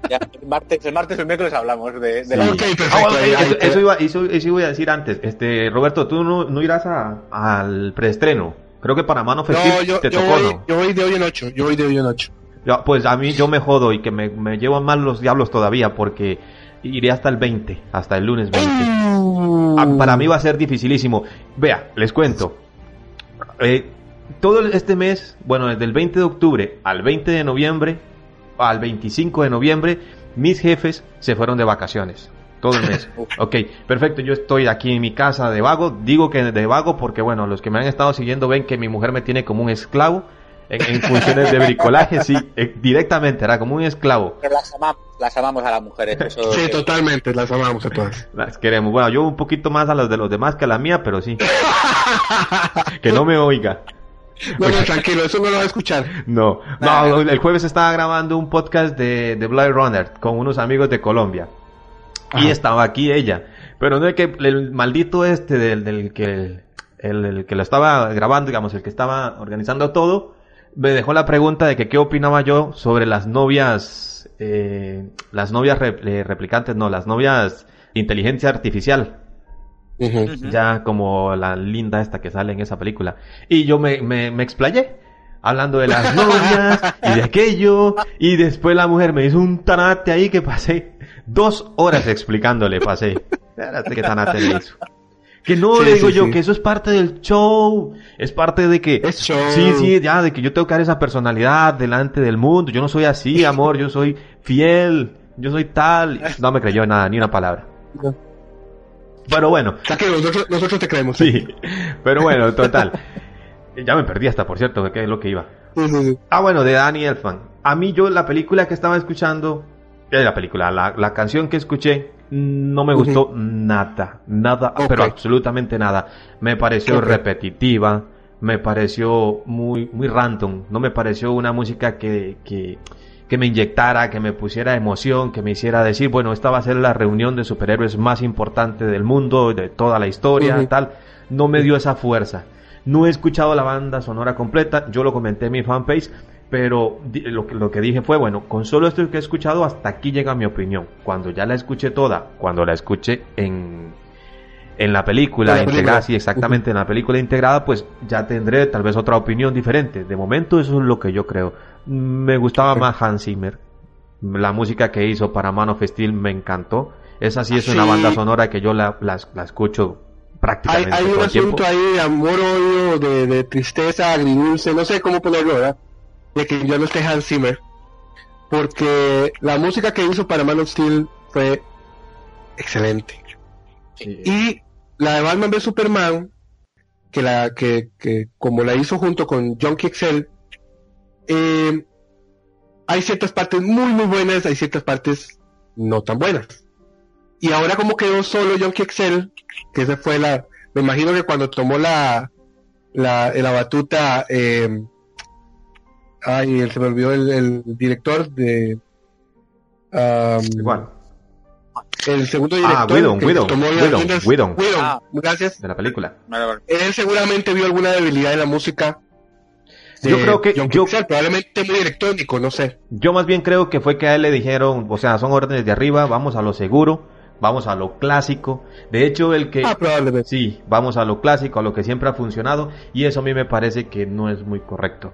Ya, el martes, el martes o el miércoles hablamos de, de Sí. la Ah, bueno, eso, eso iba, eso, eso iba a decir antes. Este, Roberto, tú no, no irás a- al preestreno. Creo que para Mano Festiv No, yo, te yo tocó, voy, ¿no? yo voy de hoy en ocho. Yo voy de hoy en ocho. Ya, Pues a mí yo me jodo y que me, me llevan mal los diablos todavía porque iré hasta el 20, hasta el lunes 20. Ah, para mí va a ser dificilísimo. Vea, les cuento. Eh, todo este mes, bueno, desde el 20 de octubre al 20 de noviembre, al 25 de noviembre, mis jefes se fueron de vacaciones. Todo el mes. ok, perfecto. Yo estoy aquí en mi casa de vago. Digo que de vago porque, bueno, los que me han estado siguiendo ven que mi mujer me tiene como un esclavo. en, en funciones de bricolaje, sí, eh, directamente, era como un esclavo. Pero las amamos, las amamos a las mujeres. Eso Sí, que- totalmente, las amamos a todas. Las queremos. Bueno, yo un poquito más a las de los demás que a la mía, pero sí. que no me oiga. No, no, tranquilo, eso no lo va a escuchar. No, no, el jueves estaba grabando un podcast de, de Blade Runner con unos amigos de Colombia. Y estaba aquí ella. Pero no es que el maldito este del, del que el, el que lo estaba grabando, digamos, el que estaba organizando todo, me dejó la pregunta de que qué opinaba yo sobre las novias, eh, las novias re- eh, replicantes, no, las novias inteligencia artificial. Ya como la linda esta que sale en esa película. Y yo me, me, me explayé. Hablando de las novias y de aquello. Y después la mujer me hizo un tanate ahí que pasé dos horas explicándole, pasé. Espérate qué tanate le hizo. Que no, Sí, le digo sí, yo, sí. que eso es parte del show. Es parte de que... Es show. Sí, sí, ya, de que yo tengo que dar esa personalidad delante del mundo. Yo no soy así, amor. Yo soy fiel. Yo soy tal. No me creyó nada, ni una palabra. No. Pero bueno, nosotros, nosotros te creemos. Sí, pero bueno, total. Ya me perdí hasta, por cierto, que es lo que iba. Sí, sí, sí. Ah, bueno, de Danny Elfman. A mí yo la película que estaba escuchando, eh, la película, la, la canción que escuché, no me gustó nada, nada, pero absolutamente nada. Me pareció repetitiva, me pareció muy, muy random, no me pareció una música que, que, que me inyectara, que me pusiera emoción, que me hiciera decir, bueno, esta va a ser la reunión de superhéroes más importante del mundo, de toda la historia, tal. No me dio esa fuerza. No he escuchado la banda sonora completa, yo lo comenté en mi fanpage, pero lo, que- lo que dije fue, bueno, con solo esto que he escuchado, hasta aquí llega mi opinión. Cuando ya la escuché toda, cuando la escuché en, en la película la integrada, película. sí, exactamente, en la película integrada, pues ya tendré tal vez otra opinión diferente. De momento eso es lo que yo creo. Me gustaba más Hans Zimmer. La música que hizo para Man of Steel me encantó. Esa sí es Sí. una banda sonora que yo la, la, la escucho prácticamente hay un todo el tiempo. asunto ahí de amor, odio, de, de tristeza, agridulce, no sé cómo ponerlo, ¿verdad? De que ya no esté Hans Zimmer. Porque la música que hizo para Man of Steel fue excelente. Sí. Y la de Batman vs Superman, que la que, que como la hizo junto con Junkie XL, eh, hay ciertas partes muy muy buenas, hay ciertas partes no tan buenas. Y ahora como quedó solo Junkie XL, que esa fue la, me imagino que cuando tomó la la, la batuta, eh, ay, se me olvidó el, director de Igual, el segundo Ah, director Whedon, que Whedon, tomó las Whedon, Whedon. Whedon, Ah. gracias. de la película. Vale, vale. Él seguramente vio alguna debilidad en la música. de Yo creo que- John yo- Pixar, probablemente muy electrónico, no sé. Yo más bien creo que fue que a él le dijeron, o sea, son órdenes de arriba, vamos a lo seguro, vamos a lo clásico. De hecho, el que... Ah, probablemente. Sí, vamos a lo clásico, a lo que siempre ha funcionado, y eso a mí me parece que no es muy correcto.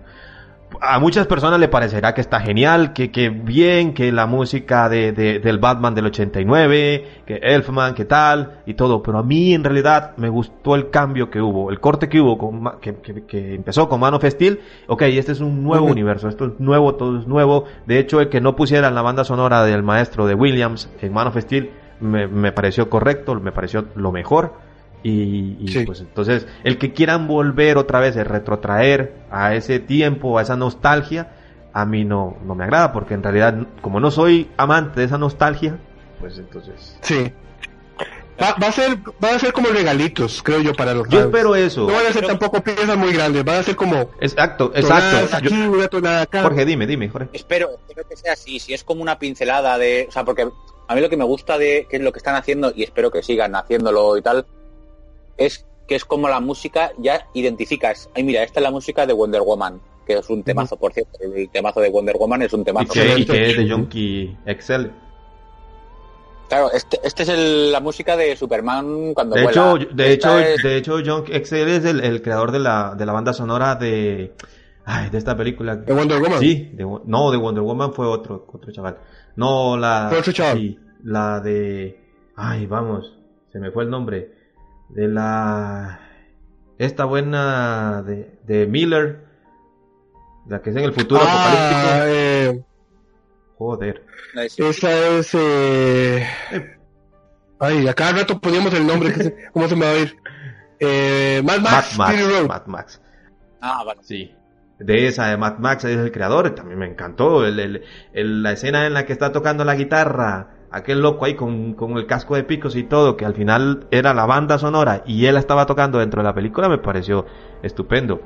A muchas personas le parecerá que está genial, que, que bien, que la música de, de- del Batman del 89, que Elfman, que tal, y todo, pero a mí en realidad me gustó el cambio que hubo, el corte que hubo, con que, que- que empezó con Man of Steel, ok, este es un nuevo universo, esto es nuevo, todo es nuevo, de hecho el que no pusieran la banda sonora del maestro de Williams en Man of Steel me, me pareció correcto, me pareció lo mejor, y, y, Sí. pues entonces, el que quieran volver otra vez, el retrotraer a ese tiempo, a esa nostalgia, a mí no, no me agrada, porque en realidad, como no soy amante de esa nostalgia, pues entonces... Sí. Va, va a ser, va a ser como regalitos, creo yo, para los Yo fans. espero eso. No van a ser tampoco piezas muy grandes, van a ser como Exacto, exacto. aquí, Yo- una tonada acá. Jorge, dime, dime, Jorge. Espero, espero que sea así. Si es como una pincelada de. O sea, porque a mí lo que me gusta de que es lo que están haciendo, y espero que sigan haciéndolo y tal, es que es como la música ya identificas. Ay, mira, esta es la música de Wonder Woman, que es un temazo, por cierto. El temazo de Wonder Woman es un Y temazo. que, y que es de Yonky Excel. Claro, este, este es el- la música de Superman cuando De vuela. hecho, de hecho, es- de hecho, John Excel es el, el creador de la, de la banda sonora de, ay, de esta película. ¿De Wonder Woman? Sí, de no, de Wonder Woman fue otro, otro chaval. No, la, ¿Fue otro chaval? sí, la de, ay, vamos, se me fue el nombre. De la, esta buena de, de Miller, la que es en el futuro Ah, apocalíptico. eh, Joder. es- esa es... Eh... Ay, a cada rato poníamos el nombre, que se- ¿cómo se me va a ir? Eh, Mad Max, Mad Max, Fury Road. Mad Max. Ah, vale. Sí. de esa de Mad Max, es el creador, también me encantó. El, el- el- la escena en la que está tocando la guitarra, aquel loco ahí con, con el casco de picos y todo, que al final era la banda sonora y él estaba tocando dentro de la película, me pareció estupendo.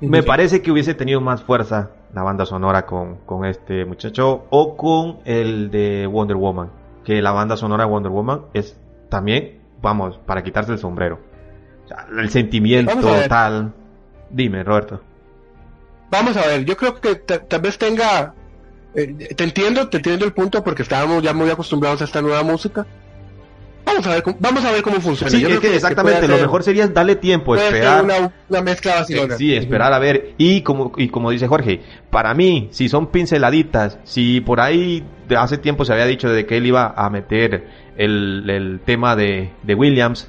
Me parece que hubiese tenido más fuerza la banda sonora con, con este muchacho o con el de Wonder Woman. Que la banda sonora de Wonder Woman es también, vamos, para quitarse el sombrero. O sea, el sentimiento tal. Dime, Roberto. Vamos a ver, yo creo que ta- tal vez tenga... eh, te entiendo, te entiendo el punto porque estábamos ya muy acostumbrados a esta nueva música. Vamos a ver, cómo- vamos a ver cómo funciona. Sí, Yo es creo que exactamente, lo mejor sería darle tiempo, puede ser esperar. una, una mezcla Eh, vacilona. Sí, esperar a ver. Y como, y como dice Jorge, para mí, si son pinceladitas, si por ahí de hace tiempo se había dicho de que él iba a meter el, el tema de, de Williams,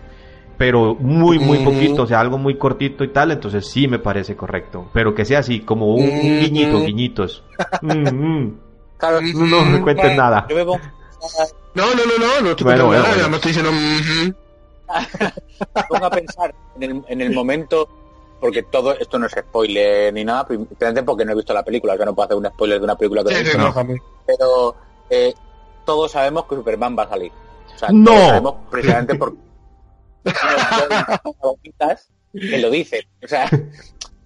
pero muy, muy Mm. poquito, o sea, algo muy cortito y tal, entonces sí me parece correcto. Pero que sea así, como un, un guiñito, guiñitos. Mm, mm. Claro, No me cuentes nada. Yo me pongo No, no, no, no, no te Bueno, bueno, nada, bueno. estoy diciendo... "Mhm". pongo a pensar en el, en el momento, porque todo esto no es spoiler ni nada, principalmente porque no he visto la película, o sea, no puedo hacer un spoiler de una película que no he Sí, sí, visto. no. Pero eh, todos sabemos que Superman va a salir. O sea, ¡No! todos sabemos precisamente por palomitas que lo dicen. O sea,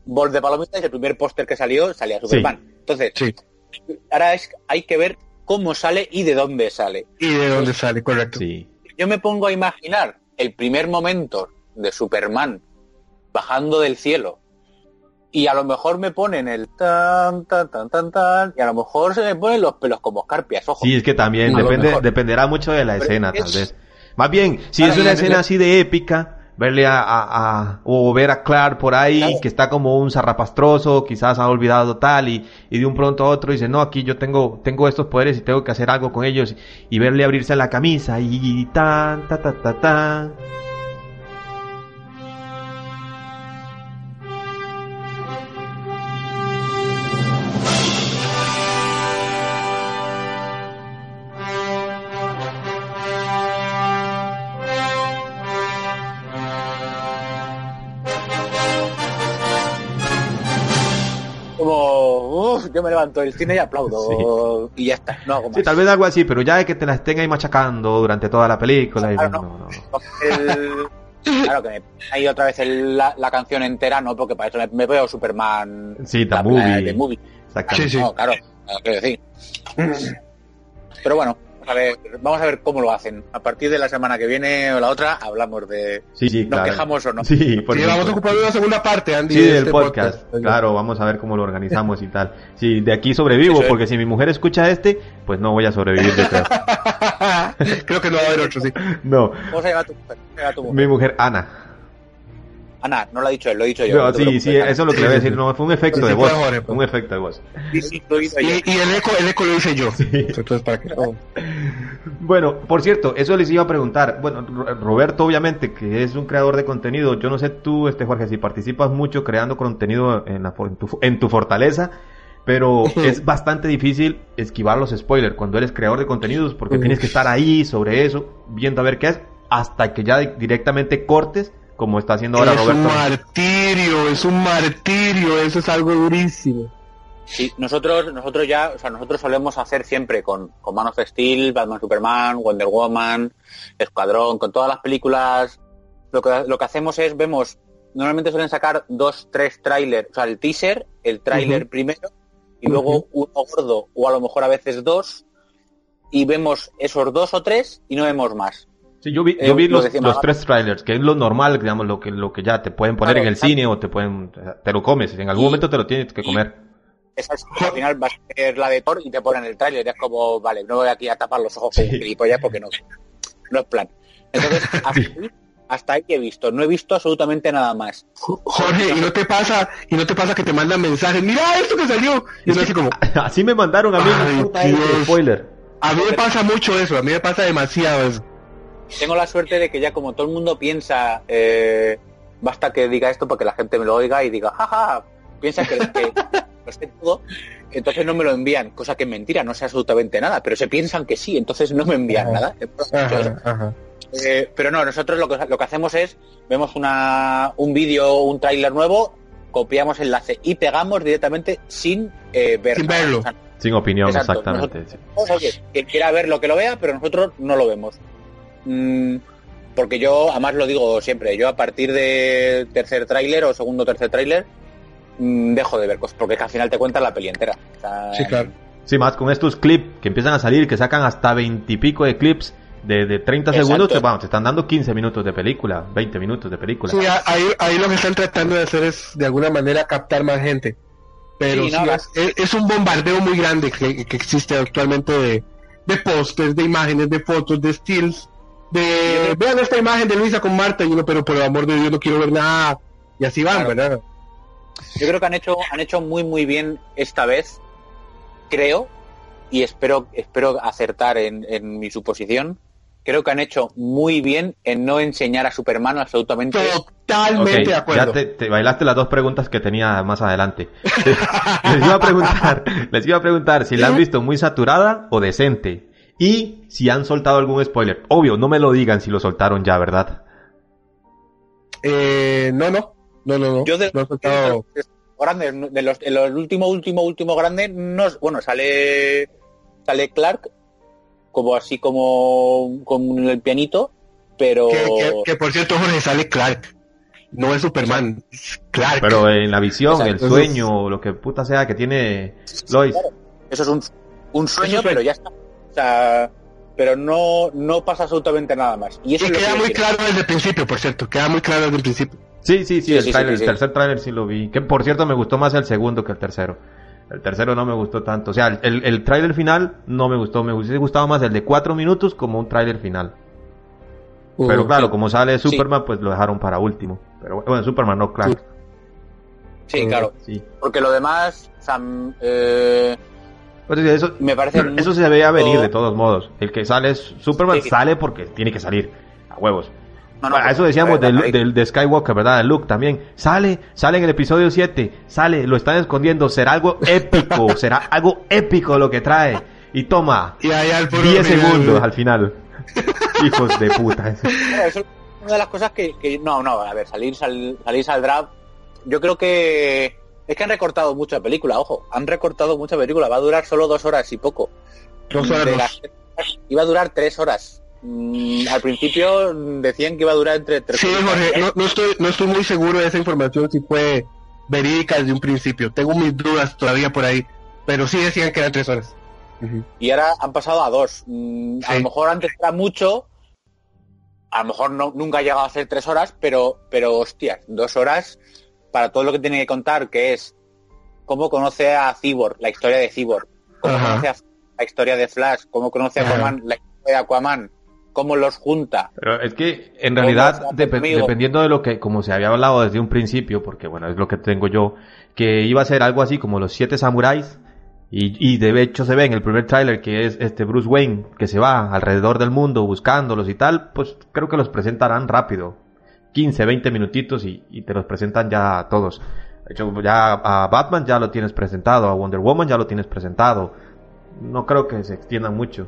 bol de palomitas, el primer póster que salió salía Superman. Entonces, Sí. ahora es, hay que ver cómo sale y de dónde sale. ¿Y de dónde sale? Correcto. Sí. Yo me pongo a imaginar el primer momento de Superman bajando del cielo y a lo mejor me ponen el tan tan tan tan tan y a lo mejor se me ponen los pelos como escarpias, ojo. Sí, es que también depende, dependerá mucho de la Pero escena, es- tal vez. Más bien, si es una y- escena así de épica, verle a, a- a- o ver a Clark por ahí Claro. que está como un zarrapastroso, quizás ha olvidado tal y, y de un pronto a otro dice, no, aquí yo tengo, tengo estos poderes y tengo que hacer algo con ellos y verle abrirse la camisa y tan, ta, ta, ta, ta. Yo me levanto del cine y aplaudo y ya está, no hago más. Sí, tal vez algo así, pero ya de que te la estén ahí machacando durante toda la película. y Claro, no, no. no, no. El- claro que me ahí otra vez el- la, la canción entera, no, porque para eso me, me veo Superman Sí, The la- Movie. The movie. Exactamente. Sí, sí. No, claro, quiero decir. Pero bueno, a ver, vamos a ver cómo lo hacen. A partir de la semana que viene o la otra hablamos de Sí, sí, nos claro. quejamos o no. Sí, por Sí, vamos a ocupar una segunda parte, Andy. Sí, de del este podcast. Claro, vamos a ver cómo lo organizamos y tal. Si de aquí sobrevivo, es. porque si mi mujer escucha este, pues no voy a sobrevivir detrás. Creo que no va a haber otro, sí. No, ¿Cómo se llama tu mujer? ¿Cómo se llama tu mujer? mi mujer Ana. Ana, no lo ha dicho él, lo he dicho yo. No, sí, sí, eso es lo que le voy a decir. No, fue un efecto Sí, de sí, voz. fue Jorge, pues. Un efecto de voz. Sí, sí, lo yo. Y, y el eco, el eco lo hice yo. Entonces, para que no. Bueno, por cierto, eso les iba a preguntar. Bueno, Ro- Roberto, obviamente, que es un creador de contenido. Yo no sé tú, este Jorge, si participas mucho creando contenido en, la, for- en, tu, en tu fortaleza. Pero es bastante difícil esquivar los spoilers cuando eres creador de contenidos porque tienes que estar ahí sobre eso, viendo a ver qué es, hasta que ya di- directamente cortes, como está haciendo ahora es un Roberto. martirio, es un martirio, eso es algo durísimo. Sí, nosotros, nosotros ya, o sea, nosotros solemos hacer siempre con, con Man of Steel, Batman Superman, Wonder Woman, Escuadrón, con todas las películas, lo que, lo que hacemos es, vemos, normalmente suelen sacar dos, tres trailers, o sea, el teaser, el tráiler Ujú. primero, y luego uno gordo, o a lo mejor a veces dos, y vemos esos dos o tres y no vemos más. Sí, yo vi, Eh, yo vi lo los, tres trailers, que es lo normal, digamos, lo que, lo que ya te pueden poner Claro, en el exacto. cine o te pueden, te lo comes, en algún Y- momento te lo tienes que comer. Esa es, al final va a ser la de Thor y te ponen el tráiler, es como, vale, no voy aquí a tapar los ojos con Sí. un gilipollas porque no, no es plan. Entonces, hasta ahí, hasta ahí he visto, no he visto absolutamente nada más. Jorge, ¿y no te pasa, y no te pasa que te mandan mensajes? Mira esto que salió. Y uno así como, Así me mandaron a mí, Ay, spoiler. a mí me pasa mucho eso, a mí me pasa demasiado eso. Tengo la suerte de que ya como todo el mundo piensa, eh, basta que diga esto para que la gente me lo oiga y diga, jaja, piensa que, que lo sé todo, entonces no me lo envían, cosa que es mentira, no sé absolutamente nada, pero se piensan que sí, entonces no me envían nada. Ajá, ajá. Eh, pero no, nosotros lo que, lo que hacemos es, vemos una, un vídeo, un tráiler nuevo, copiamos enlace y pegamos directamente sin eh, ver Sin verlo. O sea, Sin opinión, Exacto. exactamente. sí. oye, quien quiera ver lo que lo vea, pero nosotros no lo vemos. Mm, porque yo, además lo digo siempre, yo a partir de tercer tráiler o segundo o tercer tráiler mm, dejo de ver cosas, porque es que al final te cuentan la peli entera. O sea, Sí, claro. Sí, más con estos clips que empiezan a salir, que sacan hasta veintipico de clips de, de 30 Exacto. segundos, te, vamos, te están dando 15 minutos de película, 20 minutos de película. Sí, ahí, ahí lo que están tratando de hacer es de alguna manera captar más gente. Pero Sí, sí, no, es- es un bombardeo muy grande que, que existe actualmente de, de pósters, de imágenes, de fotos, de stills, de vean esta imagen de Luisa con Marta y uno, pero por el amor de Dios no quiero ver nada. Y así van, Claro. ¿verdad? Yo creo que han hecho, han hecho muy muy bien esta vez, creo, y espero, espero acertar en, en mi suposición. Creo que han hecho muy bien en no enseñar a Superman absolutamente. Totalmente Ok, de acuerdo. ya te, te bailaste las dos preguntas que tenía más adelante. les iba a preguntar, les iba a preguntar si la han visto muy saturada o decente. Y si han soltado algún spoiler. Obvio, no me lo digan si lo soltaron ya, ¿verdad? Eh, no, no, no, no, no. Yo de, no he soltado- de los grandes, de los, de los último, último, último grande, no, es- bueno, sale, sale Clark, como así como con el pianito, pero que, que- que, por cierto, Jorge, sale Clark. No es Superman, es Clark. Pero en la visión, Exacto. el sueño, lo que puta sea que tiene Lois. Claro, eso es un, un sueño, Es un sueño. pero ya está. O sea, pero no, no pasa absolutamente nada más. Y eso Y es lo que queda muy quiero. claro desde el principio, por cierto. Queda muy claro desde el principio. Sí, sí, sí, Sí, el, sí, tráiler, sí, sí. el tercer tráiler sí lo vi. Que por cierto me gustó más el segundo que el tercero. El tercero no me gustó tanto. O sea, el, el tráiler final no me gustó. Me hubiese gustado más el de cuatro minutos como un tráiler final. Pero Uh, claro, sí. como sale Sí. Superman, pues lo dejaron para último. Pero bueno, Superman no, claro. Sí, claro. Sí. Porque lo demás, sea, mm, eh, eso, me parece eso se veía venir de todos modos. El que sale es Superman Sí. sale porque tiene que salir. A huevos. No, no, Bueno, pues, eso decíamos ver, del, ahí- del- de Skywalker, ¿verdad? De Luke también. Sale, sale en el episodio 7, sale, lo están escondiendo. Será algo épico, será algo épico lo que trae. Y toma, Y ahí al puro 10 final, segundos al final. Hijos de puta. Claro, eso es una de las cosas que, que- no, no, a ver, salir, sal- salir saldrá. Yo creo que es que han recortado mucha película, ojo, han recortado mucha película, va a durar solo dos horas y poco. Dos horas, De dos. las tres horas, iba a durar tres horas. Mm, al principio decían que iba a durar entre tres Sí, Jorge, no, no estoy, no estoy muy seguro de esa información si fue verídica desde un principio. Tengo mis dudas todavía por ahí. Pero sí decían que eran tres horas. Y ahora han pasado a dos. Mm, A lo mejor antes era mucho, a lo mejor no, nunca ha llegado a ser tres horas, pero, pero hostias, dos horas para todo lo que tiene que contar, que es cómo conoce a Cyborg, la historia de Cyborg, cómo Ajá. conoce a la historia de Flash, cómo conoce a. Aquaman, la historia de Aquaman, cómo los junta. Pero es que en realidad, dep- dependiendo de lo que, como se había hablado desde un principio, porque bueno, es lo que tengo yo, que iba a ser algo así como los siete samuráis, y, y de hecho se ve en el primer tráiler que es este Bruce Wayne, que se va alrededor del mundo buscándolos y tal, pues creo que los presentarán rápido. 15, 20 minutitos y, y te los presentan ya a todos. De hecho, ya a Batman ya lo tienes presentado, a Wonder Woman ya lo tienes presentado. No creo que se extiendan mucho.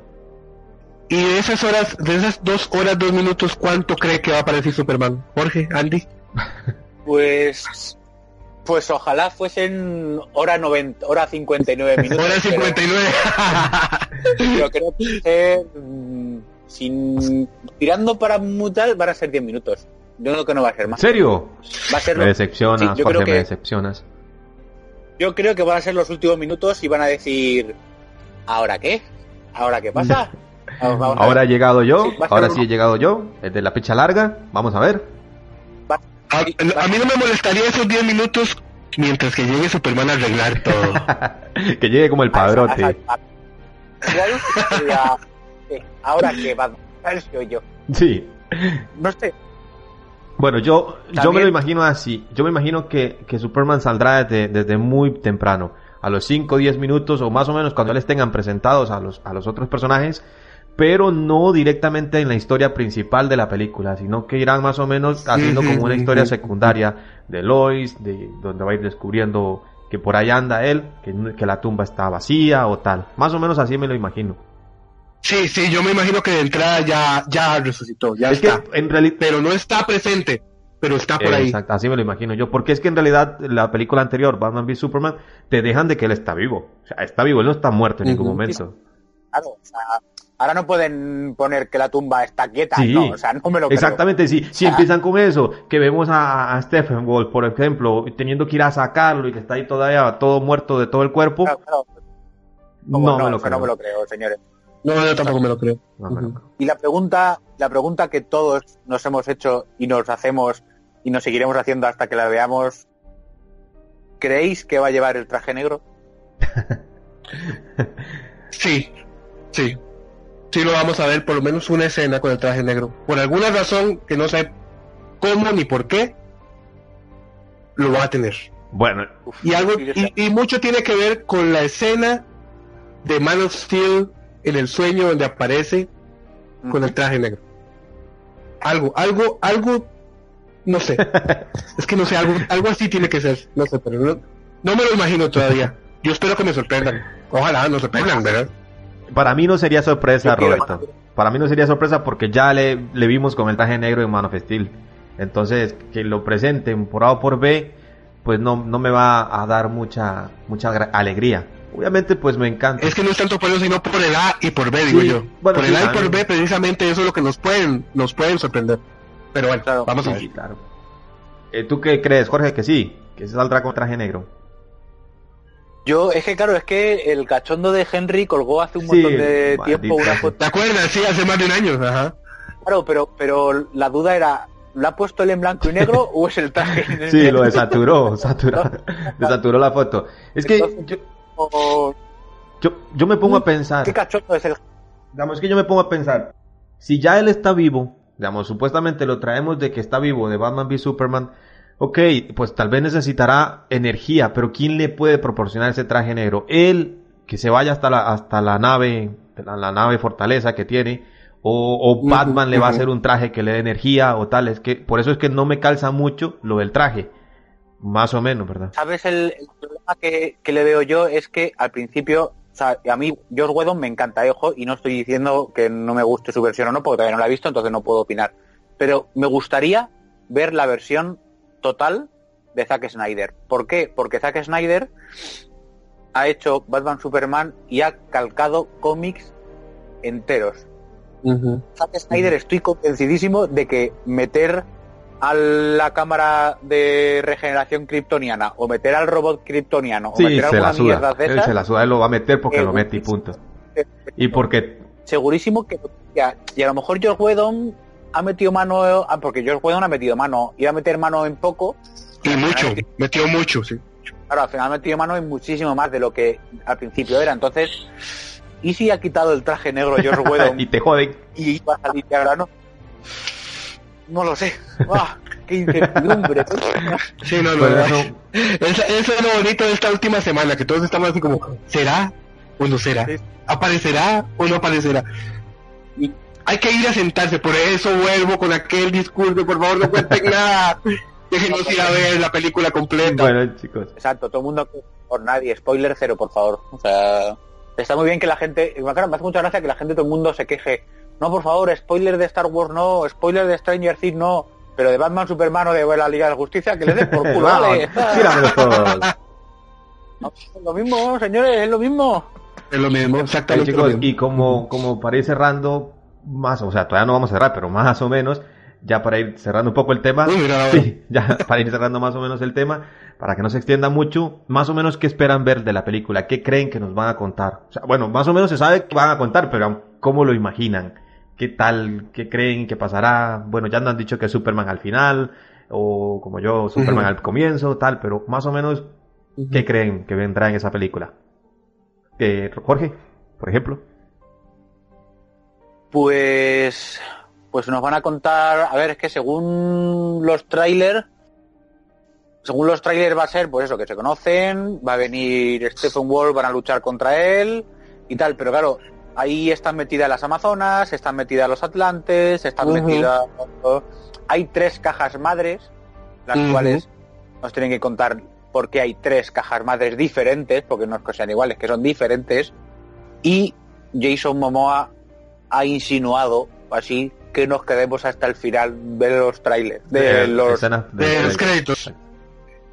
Y de esas horas, de esas dos horas, dos minutos, ¿cuánto cree que va a aparecer Superman? Jorge, Andy. Pues, pues ojalá fuesen hora 90, hora 59 minutos. Hora pero- 59. Pero creo que eh, mm, sin tirando para mutal van a ser 10 minutos. Yo creo que no va a ser ¿En más. serio? Va a ser Me decepcionas, Sí, yo Jorge, creo que- me decepcionas. Yo creo que van a ser los últimos minutos y van a decir ¿Ahora qué? ¿Ahora qué pasa? Vamos- vamos a Ahora he llegado yo, Sí, ahora uno- sí he llegado yo, el de la fecha larga, vamos a ver. Va- A, a mí no me molestaría esos 10 minutos mientras que llegue Superman a arreglar todo. que llegue como el padrote. A- eh, Ahora que va soy yo. Sí. No sé. Bueno, yo, yo me lo imagino así. Yo me imagino que, que Superman saldrá desde, desde muy temprano. A los 5 o 10 minutos o más o menos cuando les tengan presentados a los, a los otros personajes. Pero no directamente en la historia principal de la película, sino que irán más o menos haciendo como una historia secundaria de Lois, de donde va a ir descubriendo que por ahí anda él, que, que la tumba está vacía o tal. Más o menos así me lo imagino. Sí, sí, yo me imagino que de entrada ya, ya resucitó, ya Es que está. en realidad Pero no está presente. pero está por ahí. Exacto, así me lo imagino yo. Porque es que en realidad la película anterior, Batman v Superman, te dejan de que él está vivo. O sea, está vivo, él no está muerto en ningún momento. Claro, o sea, ahora no pueden poner que la tumba está quieta, Sí, no, o sea, no me lo creo. Exactamente, sí. Si Ah. empiezan con eso, que vemos a, a Stephen Wolf, por ejemplo, teniendo que ir a sacarlo y que está ahí todavía todo muerto de todo el cuerpo, Claro, claro, no, no, me lo creo. no me lo creo, señores. No, yo tampoco me lo creo. No me lo creo. Y la pregunta, la pregunta que todos nos hemos hecho y nos hacemos y nos seguiremos haciendo hasta que la veamos, ¿creéis que va a llevar el traje negro? Sí, sí. Sí lo vamos a ver por lo menos una escena con el traje negro. Por alguna razón que no sé cómo ni por qué, lo va a tener. Bueno, Y algo y mucho tiene que ver con la escena de Man of Steel en el sueño donde aparece con el traje negro. Algo, algo, algo, no sé. es que no sé, algo, algo así tiene que ser. No sé, pero no, no me lo imagino todavía. Yo espero que me sorprendan. Ojalá nos sorprendan, ¿verdad? para mí no sería sorpresa, Roberto. Para mí no sería sorpresa porque ya le, le vimos con el traje negro en Man of Steel. Entonces, que lo presenten por A o por B, pues no, no me va a dar mucha, mucha alegría. Obviamente, pues me encanta. Es que no es tanto por eso, sino por el A y por B, Sí, digo yo. bueno, por sí, el A y por. B, precisamente eso es lo que nos pueden, nos pueden sorprender. Pero bueno, Claro. vamos a ver. claro. Eh, ¿Tú qué crees, Jorge? Que sí, que se saldrá con traje negro. Yo, es que claro, es que el cachondo de Henry colgó hace un Sí, montón de tiempo una foto. ¿Te acuerdas? Sí, hace más de un año. Ajá. Claro, pero, pero la duda era, ¿lo ha puesto él en blanco y negro o es el traje? en Sí, negro? lo desaturó, saturó, desaturó la foto. Es que Entonces, yo, o- yo, yo me pongo a pensar, ¿Qué cachondo es el digamos, es que yo me pongo a pensar, si ya él está vivo, digamos, supuestamente lo traemos de que está vivo, de Batman v Superman, ok, pues tal vez necesitará energía, pero ¿quién le puede proporcionar ese traje negro? Él, que se vaya hasta la, hasta la nave, la, la nave fortaleza que tiene, o, o Batman le va a hacer un traje que le dé energía o tal, es que por eso es que no me calza mucho lo del traje, más o menos, ¿verdad? ¿Sabes? El, el problema que, que le veo yo es que al principio, o sea, a mí George Whedon me encanta, eh, ojo, y no estoy diciendo que no me guste su versión o no, porque todavía no la he visto, entonces no puedo opinar. Pero me gustaría ver la versión total de Zack Snyder. ¿Por qué? Porque Zack Snyder ha hecho Batman Superman y ha calcado cómics enteros. Zack Snyder estoy convencidísimo de que meter a la cámara de regeneración kryptoniana o meter al robot kryptoniano o Sí, meter se la suda. de Él esas, se la suda, él lo va a meter porque Eh, lo mete y punto. Y porque, segurísimo que ya, y a lo mejor George Whedon ha metido mano ah, porque George Whedon ha metido mano iba a meter mano en poco Y mucho, metió mucho, sí. claro al final ha metido mano en muchísimo más de lo que al principio era entonces y si ha quitado el traje negro George Whedon y te joden. y va a salir de ahora no lo sé ¡Ah! qué incertidumbre Sí, no, no, Pues no. eso- es lo bonito de esta última semana, que todos estamos así como, ¿será o no será? ¿Aparecerá o no aparecerá? Y hay que ir a sentarse, por eso vuelvo con aquel discurso, por favor no cuenten nada. Déjenos ir a ver la película completa. Bueno, chicos. Exacto, todo el mundo por nadie, spoiler cero, por favor. O sea, está muy bien que la gente, me hace mucha gracia que la gente, todo el mundo se queje. No, por favor, spoiler de Star Wars no, spoiler de Stranger Things no, pero de Batman, Superman o de la Liga de la Justicia, que le den por culo, vale. es lo mismo, señores, es lo mismo. Es lo mismo, exactamente. lo chicos, mismo. y como, como para ir cerrando, más, o sea, todavía no vamos a cerrar, pero más o menos, ya para ir cerrando un poco el tema, Uy, sí, ya para ir cerrando más o menos el tema, para que no se extienda mucho, más o menos qué esperan ver de la película, qué creen que nos van a contar. O sea, bueno, más o menos se sabe que van a contar, pero ¿cómo lo imaginan? ¿Qué tal? ¿Qué creen que pasará? Bueno, ya nos han dicho que es Superman al final, o como yo, Superman al comienzo, tal, pero más o menos, ¿qué creen que vendrá en esa película? Eh, Jorge, por ejemplo. Pues, pues nos van a contar, a ver, es que según los trailers, según los trailers va a ser, pues eso, que se conocen, va a venir Stephen Wolf, van a luchar contra él y tal, pero claro, ahí están metidas las Amazonas, están metidas los Atlantes, están metidas... Hay tres cajas madres, las cuales nos tienen que contar por qué hay tres cajas madres diferentes, porque no es que sean iguales, que son diferentes, y Jason Momoa ha insinuado así que nos quedemos hasta el final de los trailers, de, De- los, de- De los créditos.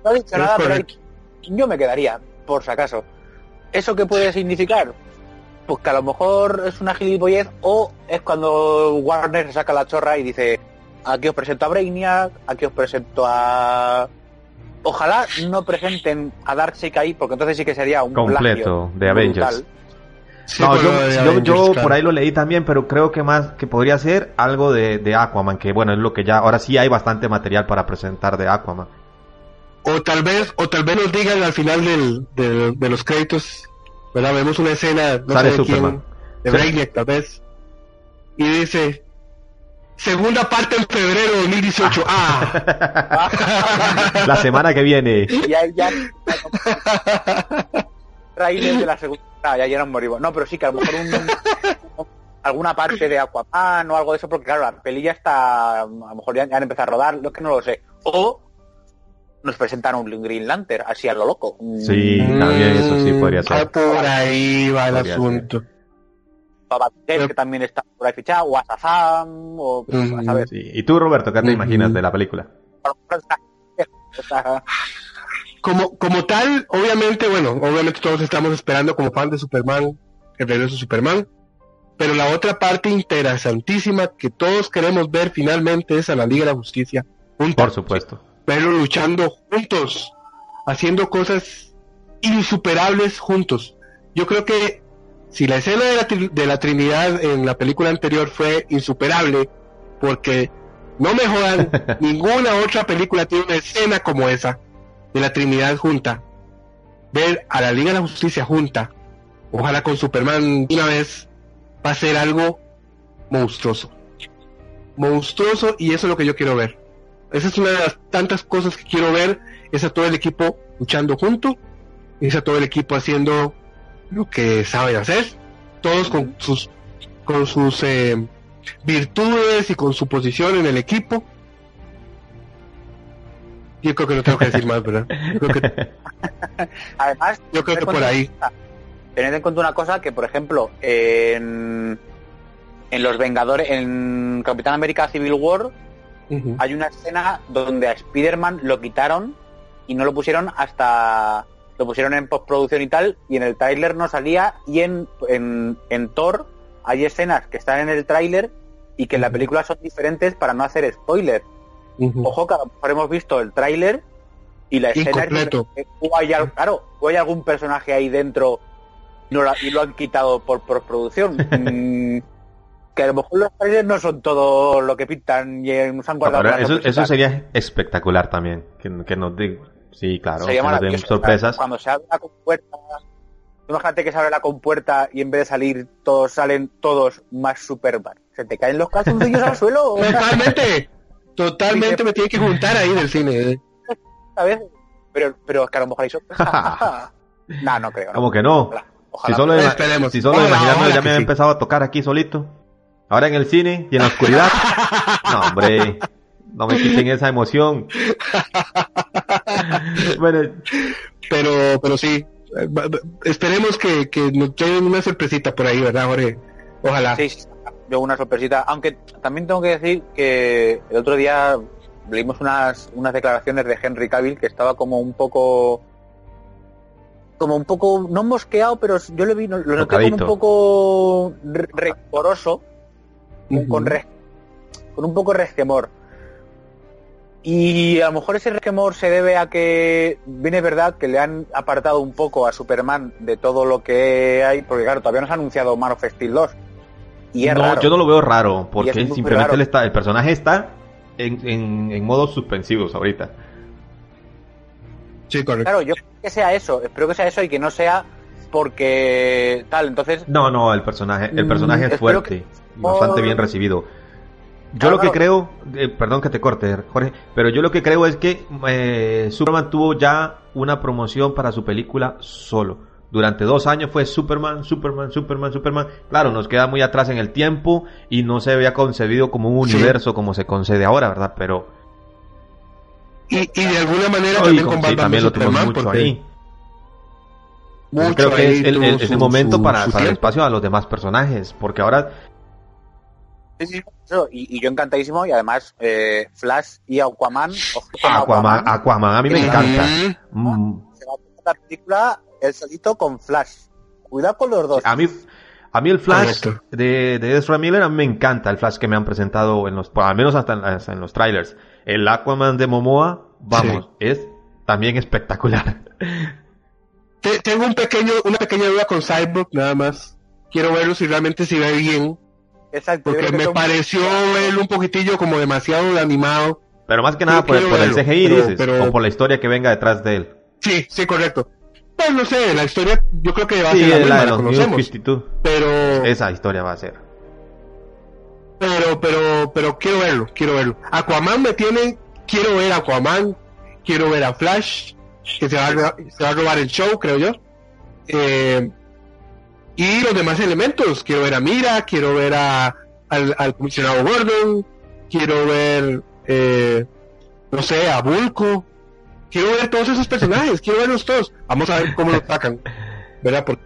No ha dicho nada, pero yo me quedaría, por si acaso. ¿Eso qué puede significar? Pues que a lo mejor es una gilipollez o es cuando Warner se saca la chorra y dice aquí os presento a Brainiac, aquí os presento a... Ojalá no presenten a Darkseid ahí, porque entonces sí que sería un Completo, de Avengers. Sí, no, yo, yo- Avengers, yo claro. por ahí lo leí también, pero creo que más que podría ser algo de, de Aquaman, que bueno, es lo que ya, ahora sí hay bastante material para presentar de Aquaman. O tal vez, o tal vez nos digan al final del, del- de los créditos, ¿verdad? Vemos una escena, no Sale sé de Superman. quién, de Sí. Brainiac tal vez, y dice, segunda parte en febrero de 2018, ah, La semana que viene. Y ahí ya... Trailer de la segunda... Ah, ya, ya nos morimos. No, pero sí que a lo mejor un... alguna parte de Aquaman o algo de eso, porque claro, la peli ya está... A lo mejor ya, ya han empezado a rodar, lo que no lo sé. O nos presentan un Green Lantern, así a lo loco. Mm, Sí, también eso sí podría ah, ser. por ahí va el Podría asunto. Babatel, que también está por ahí fichado, o a Shazam, o pues, a saber. Sí. ¿Y tú, Roberto, qué te Ujú. imaginas de la película? Como, como tal, obviamente, bueno, obviamente todos estamos esperando como fan de Superman, el regreso de Superman, pero la otra parte interesantísima que todos queremos ver finalmente es a la Liga de la Justicia junta. Por supuesto. Verlos luchando juntos, haciendo cosas insuperables juntos. Yo creo que si la escena de la, de la Trinidad en la película anterior fue insuperable, porque no me jodan, ninguna otra película tiene una escena como esa de la Trinidad junta. Ver a la Liga de la Justicia junta, ojalá con Superman una vez, va a ser algo monstruoso. Monstruoso y eso es lo que yo quiero ver. Esa es una de las tantas cosas que quiero ver, es a todo el equipo luchando junto, es a todo el equipo haciendo lo que saben hacer, todos con sus con sus eh, virtudes y con su posición en el equipo. Yo creo que no tengo que decir más, ¿verdad? Yo creo que, Además, yo creo que por ahí. tened en cuenta una cosa que, por ejemplo, en, en Los Vengadores, en Capitán América Civil War, Hay una escena donde a Spider-Man lo quitaron y no lo pusieron hasta... Lo pusieron en postproducción y tal, y en el tráiler no salía, y en, en, en Thor hay escenas que están en el tráiler y que en la película son diferentes para no hacer spoiler. Ojo que a lo mejor hemos visto el tráiler y la escena es o hay, claro, o hay algún personaje ahí dentro no la- y lo han quitado por postproducción. Mm, que a lo mejor los trailers no son todo lo que pintan y nos han No, guardado para eso, sorpresas. eso sería espectacular también. Que, que nos den, sí, claro, Sería que nos den sorpresas. Cuando se abre la compuerta, imagínate que se abre la compuerta y en vez de salir todos salen todos más Superman. ¿Se te caen los calzoncillos al suelo? Totalmente, totalmente me tiene que juntar ahí del cine. ¿eh? ¿Sabes? Pero, pero es que a lo mejor hay sorpresa. no, no creo. no. ¿Cómo que no? Ojalá, Si solo, Esperemos. si solo Ojalá, imaginarme ya me ha sí. empezado a tocar aquí solito. Ahora en el cine y en la oscuridad. no, hombre. No me quiten esa emoción. bueno, Pero, pero sí, esperemos que, que nos traigan una sorpresita por ahí, ¿verdad, Jorge? Ojalá. Sí, yo una sorpresita. Aunque también tengo que decir que el otro día leímos unas, unas declaraciones de Henry Cavill que estaba como un poco como un poco no mosqueado pero yo lo vi lo noté como un poco re- con, con, Ujú. res- con un poco resquemor y a lo mejor ese resquemor se debe a que viene verdad que le han apartado un poco a Superman de todo lo que hay porque claro todavía no se ha anunciado Man of Steel 2 y es no, raro. yo no lo veo raro, porque es muy simplemente raro. él está, el personaje está en, en, en modos suspensivos ahorita. Sí, correcto. Claro, yo espero que sea eso, espero que sea eso y que no sea porque tal, entonces No, no, el personaje, el Mm, personaje es espero fuerte, que- bastante bien recibido. Yo Claro, lo que claro. creo, eh, perdón que te corte, Jorge, pero yo lo que creo es que eh, Superman tuvo ya una promoción para su película solo. Durante dos años fue Superman, Superman, Superman, Superman. Claro, nos queda muy atrás en el tiempo y no se había concebido como un Sí. universo como se concede ahora, ¿verdad? Pero Y, y de alguna manera también con sí, también lo tuvimos Superman, mucho porque ahí. Yo mucho creo que es el, su- momento su- para, tiempo. espacio a los demás personajes, porque ahora Sí, sí, eso, y, y yo encantadísimo y además eh, Flash y Aquaman, ojito con Aquaman, Aquaman, a mí me encanta. Mm, se va a hacer la película el solito con Flash. Cuidado con los dos. a mí, a mí el Flash de, de Ezra Miller, a mí me encanta el Flash que me han presentado en los, por al menos hasta en, hasta en los trailers. El Aquaman de Momoa, vamos, es también espectacular. Te- tengo un pequeño, una pequeña duda con Cyborg, nada más. Quiero verlo si realmente se ve bien. Exacto. Porque me pareció verlo un poquitillo como demasiado animado. Pero más que nada Sí, por, el CGI, pero- dices, pero- o por la historia que venga detrás de él. Sí, sí, correcto. Pues no sé, la historia yo creo que va a Sí, ser la la misma, de la los New conocemos. 52. Pero, Esa historia va a ser. pero, pero, pero quiero verlo, quiero verlo. Aquaman me tiene, quiero ver a Aquaman, quiero ver a Flash, que se va a, ro- se va a robar el show, creo yo. Eh, y los demás elementos, quiero ver a Mira, quiero ver a, al, al comisionado Gordon, quiero ver, eh, no sé, a Bulko, quiero ver todos esos personajes, quiero verlos todos. Vamos a ver cómo los sacan, ¿verdad? Por-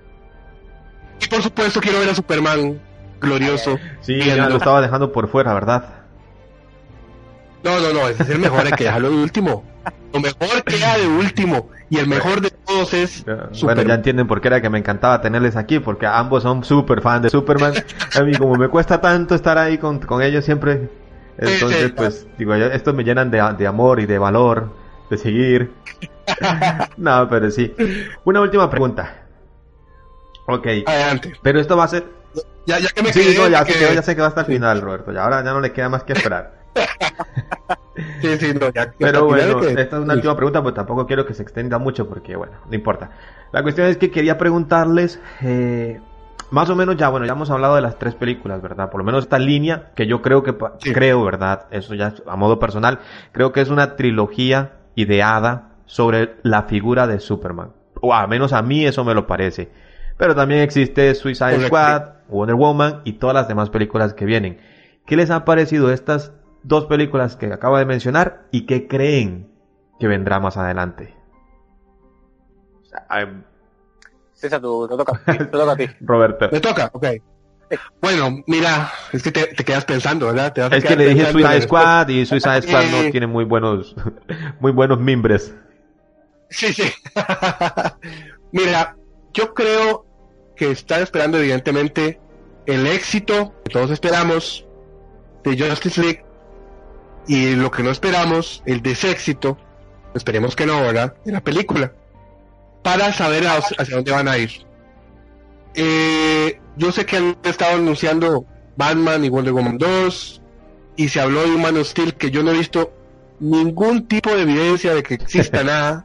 Y por supuesto quiero ver a Superman glorioso. Sí, ya lo estaba dejando por fuera, ¿verdad? No, no, no, ese es el mejor, hay que dejarlo de último. Lo mejor queda de último. Y el mejor de todos es Bueno, Superman. ya entienden por qué era que me encantaba tenerles aquí, porque ambos son súper fan de Superman. A mí, como me cuesta tanto estar ahí con, con ellos siempre, entonces, pues, digo, estos me llenan de, de amor y de valor, de seguir. no, pero sí. Una última pregunta. Ok. Adelante. Pero esto va a ser. Ya, ya que me Sí, quedé, no, ya, sé que, ya sé que va hasta el final, Roberto. Ya ahora ya no le queda más que esperar. Sí, sí, no, ya. Pero bueno, que- esta es una última pregunta, pues tampoco quiero que se extienda mucho porque, bueno, no importa. La cuestión es que quería preguntarles, eh, más o menos ya, bueno, ya hemos hablado de las tres películas, ¿verdad? Por lo menos esta línea, que yo creo que, pa- creo, ¿verdad? Eso ya a modo personal, creo que es una trilogía ideada sobre la figura de Superman. O al menos a mí eso me lo parece. Pero también existe Suicide Correcto. Squad, Wonder Woman y todas las demás películas que vienen. ¿Qué les han parecido estas dos películas que acabo de mencionar y qué creen que vendrá más adelante? César, tú- te toca, te toca a ti. Roberto. Me toca, ok. Bueno, mira, es que te, te quedas pensando, ¿verdad? Te vas a Es que le dije Suicide Squad y. Suicide Squad no tiene muy buenos, muy buenos mimbres. Sí, sí. Mira, yo creo que están esperando evidentemente el éxito que todos esperamos de Justice League y lo que no esperamos, el deséxito, esperemos que no, ¿verdad? De la película, para saber hacia dónde van a ir. Eh, yo sé que han estado anunciando Batman y Wonder Woman 2 y se habló de un Man of Steel que yo no he visto ningún tipo de evidencia de que exista nada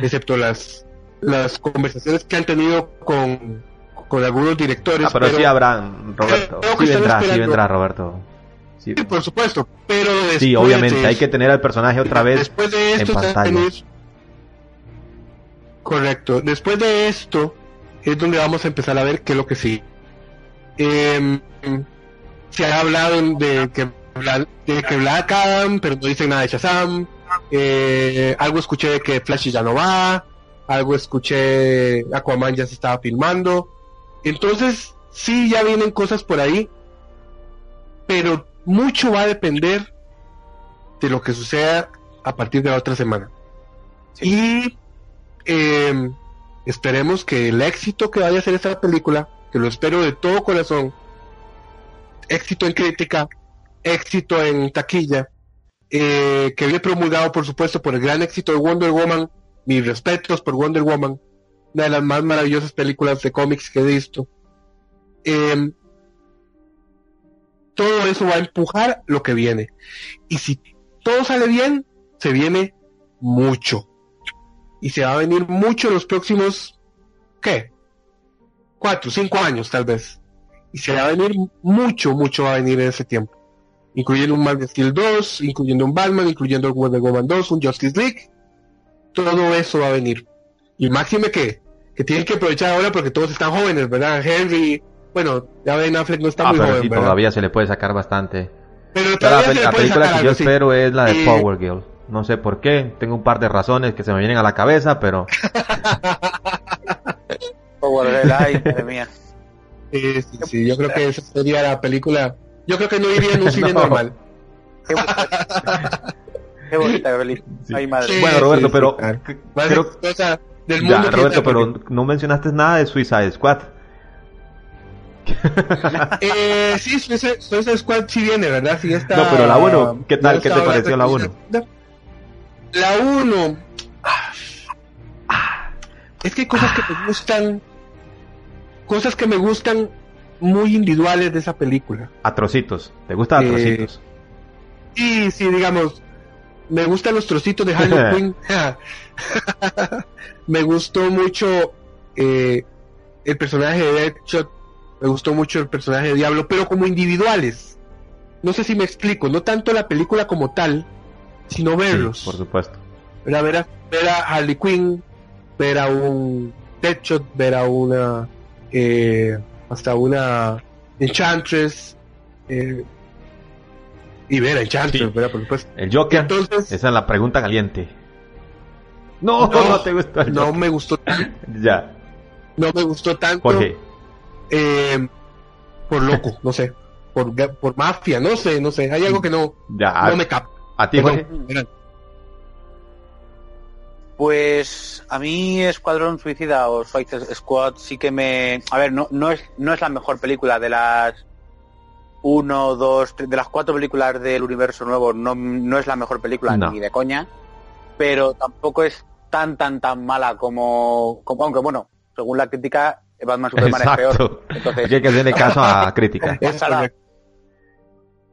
excepto las las conversaciones que han tenido con, con algunos directores. Ah, pero, sí habrán, Roberto. creo que Sí vendrá, sí vendrá, Roberto. Sí, Sí, por supuesto, pero Sí, después obviamente, de hay que tener al personaje otra vez después de en esto a pantalla. correcto después de esto es donde vamos a empezar a ver qué es lo que sí. Em, se ha hablado de que de que Black Adam pero no dicen nada de Shazam. Eh, algo escuché de que Flash ya no va algo escuché Aquaman ya se estaba filmando. Entonces sí ya vienen cosas por ahí pero mucho va a depender de lo que suceda a partir de la otra semana. Y eh, esperemos que el éxito que vaya a ser esta película, que lo espero de todo corazón, éxito en crítica, éxito en taquilla, eh, que viene promulgado por supuesto por el gran éxito de Wonder Woman, mis respetos por Wonder Woman, una de las más maravillosas películas de cómics que he visto. Eh, todo eso va a empujar lo que viene. Y si todo sale bien, se viene mucho. Y se va a venir mucho en los próximos, ¿qué? Cuatro, cinco años tal vez. Y se va a venir mucho, mucho va a venir en ese tiempo. Incluyendo un Man Steel 2, incluyendo un Batman, incluyendo un Wonder Woman 2, un Justice League. Todo eso va a venir. Y máxime que, que tienen que aprovechar ahora porque todos están jóvenes, ¿verdad? Henry, bueno, ya Ben Affleck no está Ah, muy pero joven, sí, ¿verdad? todavía se le puede sacar bastante. Pero Pero todavía la, se le la puede película sacar que yo sí. espero es la de Eh, Power Girl. No sé por qué, tengo un par de razones que se me vienen a la cabeza, pero Power Girl, ay, madre mía. Sí, sí, sí, yo creo que esa sería la película. Yo creo que no iría en un cine No. normal. Qué bonita, qué bonita, feliz. Ay, madre. Sí, Bueno, Roberto, sí, pero sí, claro. creo- del Ya, mundo. que Roberto, pero porque- no mencionaste nada de Suicide Squad. Eh, sí, Suicide, Suicide Squad sí viene, ¿verdad? Sí está... No, pero la uno, ¿qué tal? ¿Qué te pareció la hablando uno? de La 1... Es que hay cosas que me gustan... Cosas que me gustan muy individuales de esa película. A trocitos. ¿Te gusta a Eh, trocitos? Sí, sí, digamos, me gustan los trocitos de Harley Quinn. me gustó mucho eh, el personaje de Deadshot, me gustó mucho el personaje de Diablo, pero como individuales. No sé si me explico, no tanto la película como tal, sino verlos. Sí, por supuesto. ¿verdad? Ver, a, ver a Harley Quinn, ver a un Deadshot, ver a una eh, hasta una Enchantress eh, y ver a Enchantress, Sí. Por supuesto. El Joker. Entonces- Esa es la pregunta caliente. No, no, te gusta el no Joker. me gustó tanto, Ya, no me gustó tanto Jorge. Eh, por loco, no sé, por, por mafia, no sé, no sé, hay algo que no, Ya, no me capta. a ti, Jorge. Pues a mí Escuadrón Suicida o Suicide Squad sí que me... A ver, no, no, es, no es la mejor película de las uno, dos, tres- de las cuatro películas del universo nuevo, no, no es la mejor película No. ni de coña, pero tampoco es tan, tan, tan mala como... como aunque bueno, según la crítica, Batman Superman es peor. Exacto. Entonces, Aquí hay que hacerle caso a crítica.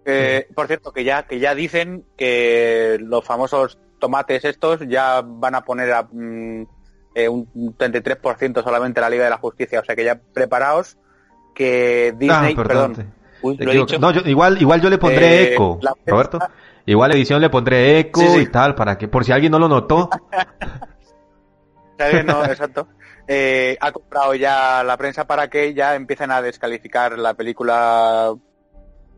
Eh, por cierto, que ya, que ya dicen que los famosos tomates estos ya van a poner a, mm, eh, un 33% solamente la Liga de la Justicia. O sea que ya preparaos que Disney, Ah, perdón, te- uy, te lo he equivoco. dicho, No, yo- igual, igual yo le pondré Eh, eco, Roberto. Igual edición le pondré eco Sí, sí. y tal, para que, por si alguien no lo notó. No, exacto. Eh, ha comprado ya la prensa para que ya empiecen a descalificar la película.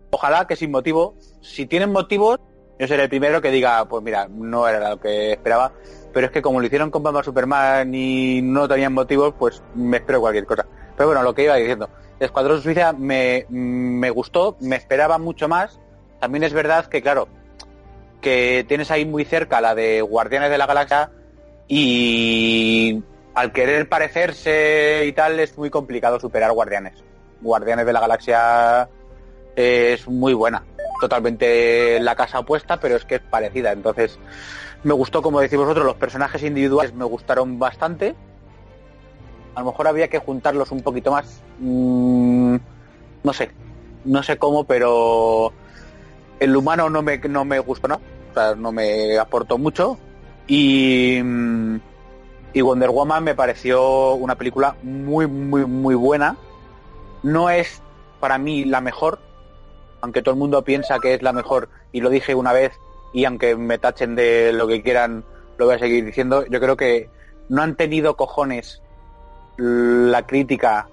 Ojalá que sin motivo. Si tienen motivos, yo seré el primero que diga, pues mira, no era lo que esperaba. Pero es que como lo hicieron con Batman Superman y no tenían motivos, pues me espero cualquier cosa. Pero bueno, lo que iba diciendo. Escuadrón Suiza me, me gustó, me esperaba mucho más. También es verdad que, claro, que tienes ahí muy cerca la de Guardianes de la Galaxia y al querer parecerse y tal es muy complicado superar Guardianes. Guardianes de la Galaxia es muy buena, totalmente la casa opuesta, pero es que es parecida. Entonces me gustó, como decís vosotros, los personajes individuales me gustaron bastante. A lo mejor había que juntarlos un poquito más. Mm, no sé, no sé cómo, pero el humano no me, no me gustó, ¿no? O sea, no me aportó mucho. Y, mm, y Wonder Woman me pareció una película muy, muy, muy buena. No es para mí la mejor, aunque todo el mundo piensa que es la mejor, y lo dije una vez, y aunque me tachen de lo que quieran, lo voy a seguir diciendo, yo creo que no han tenido cojones la crítica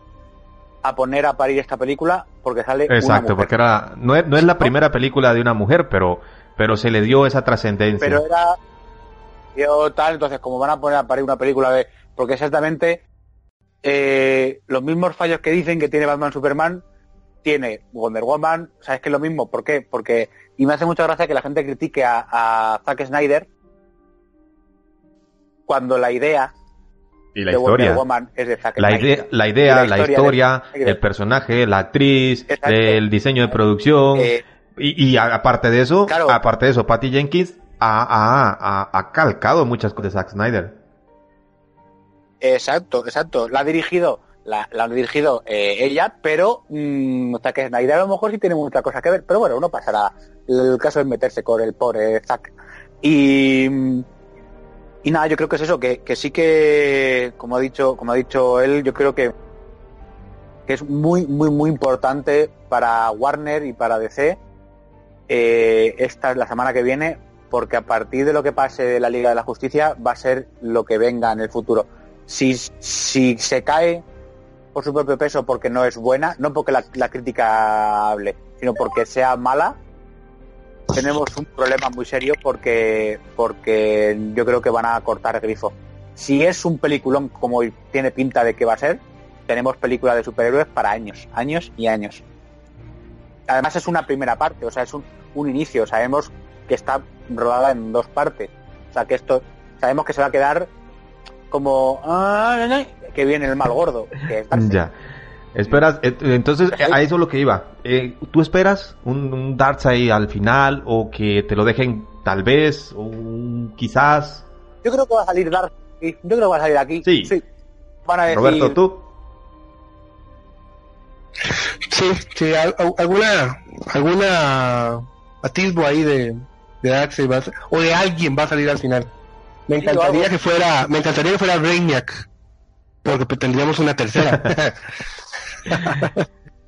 a poner a parir esta película porque sale una Exacto, mujer. porque era, no es, no es la primera película de una mujer, pero, pero se le dio esa trascendencia. pero era tal entonces como van a poner a parir una película de porque exactamente eh, los mismos fallos que dicen que tiene Batman Superman tiene Wonder Woman o sea es que es lo mismo ¿por qué? porque y me hace mucha gracia que la gente critique a, a Zack Snyder cuando la idea y la de historia. Wonder Woman es de Zack La Snyder la, idea, Y la historia, el personaje, la actriz, Exacto. el diseño de producción. Eh, y, aparte de eso, Claro. aparte de eso, Patty Jenkins ha, ha- ha- calcado muchas cosas de Zack Snyder. Exacto, exacto. La ha dirigido, la, la dirigido eh, ella, pero mm, sea que Snyder a lo mejor sí tiene mucha cosa que ver, pero bueno, uno pasará. El caso es meterse con el pobre Zack. Y, y nada, yo creo que es eso, que, que sí que, como ha dicho, como ha dicho él, yo creo que, que es muy, muy, muy importante para Warner y para DC eh, esta la semana que viene, porque a partir de lo que pase de la Liga de la Justicia va a ser lo que venga en el futuro. Si, si se cae por su propio peso porque no es buena, no porque la, crítica hable, sino porque sea mala, tenemos un problema muy serio porque, porque yo creo que van a cortar el grifo. Si es un peliculón como tiene pinta de que va a ser, tenemos películas de superhéroes para años, años y años. además es una primera parte, o sea, es un, un inicio. Sabemos que está rodada en dos partes. O sea, que esto, sabemos que se va a quedar como ah, que viene el mal gordo. Que es Darkseid. Ya. Esperas, eh, entonces a eso es lo que iba. Eh, ¿Tú esperas un, un Darkseid al final o que te lo dejen tal vez o un quizás? Yo creo que va a salir Dark. Yo creo que va a salir aquí. Sí. Van a decir, Roberto, ¿tú? Sí, sí, al- al- alguna, alguna atisbo ahí de, de Darkseid va a ser- o de alguien va a salir al final. Me encantaría que fuera, me encantaría que fuera Brainiac, porque pues, tendríamos una tercera.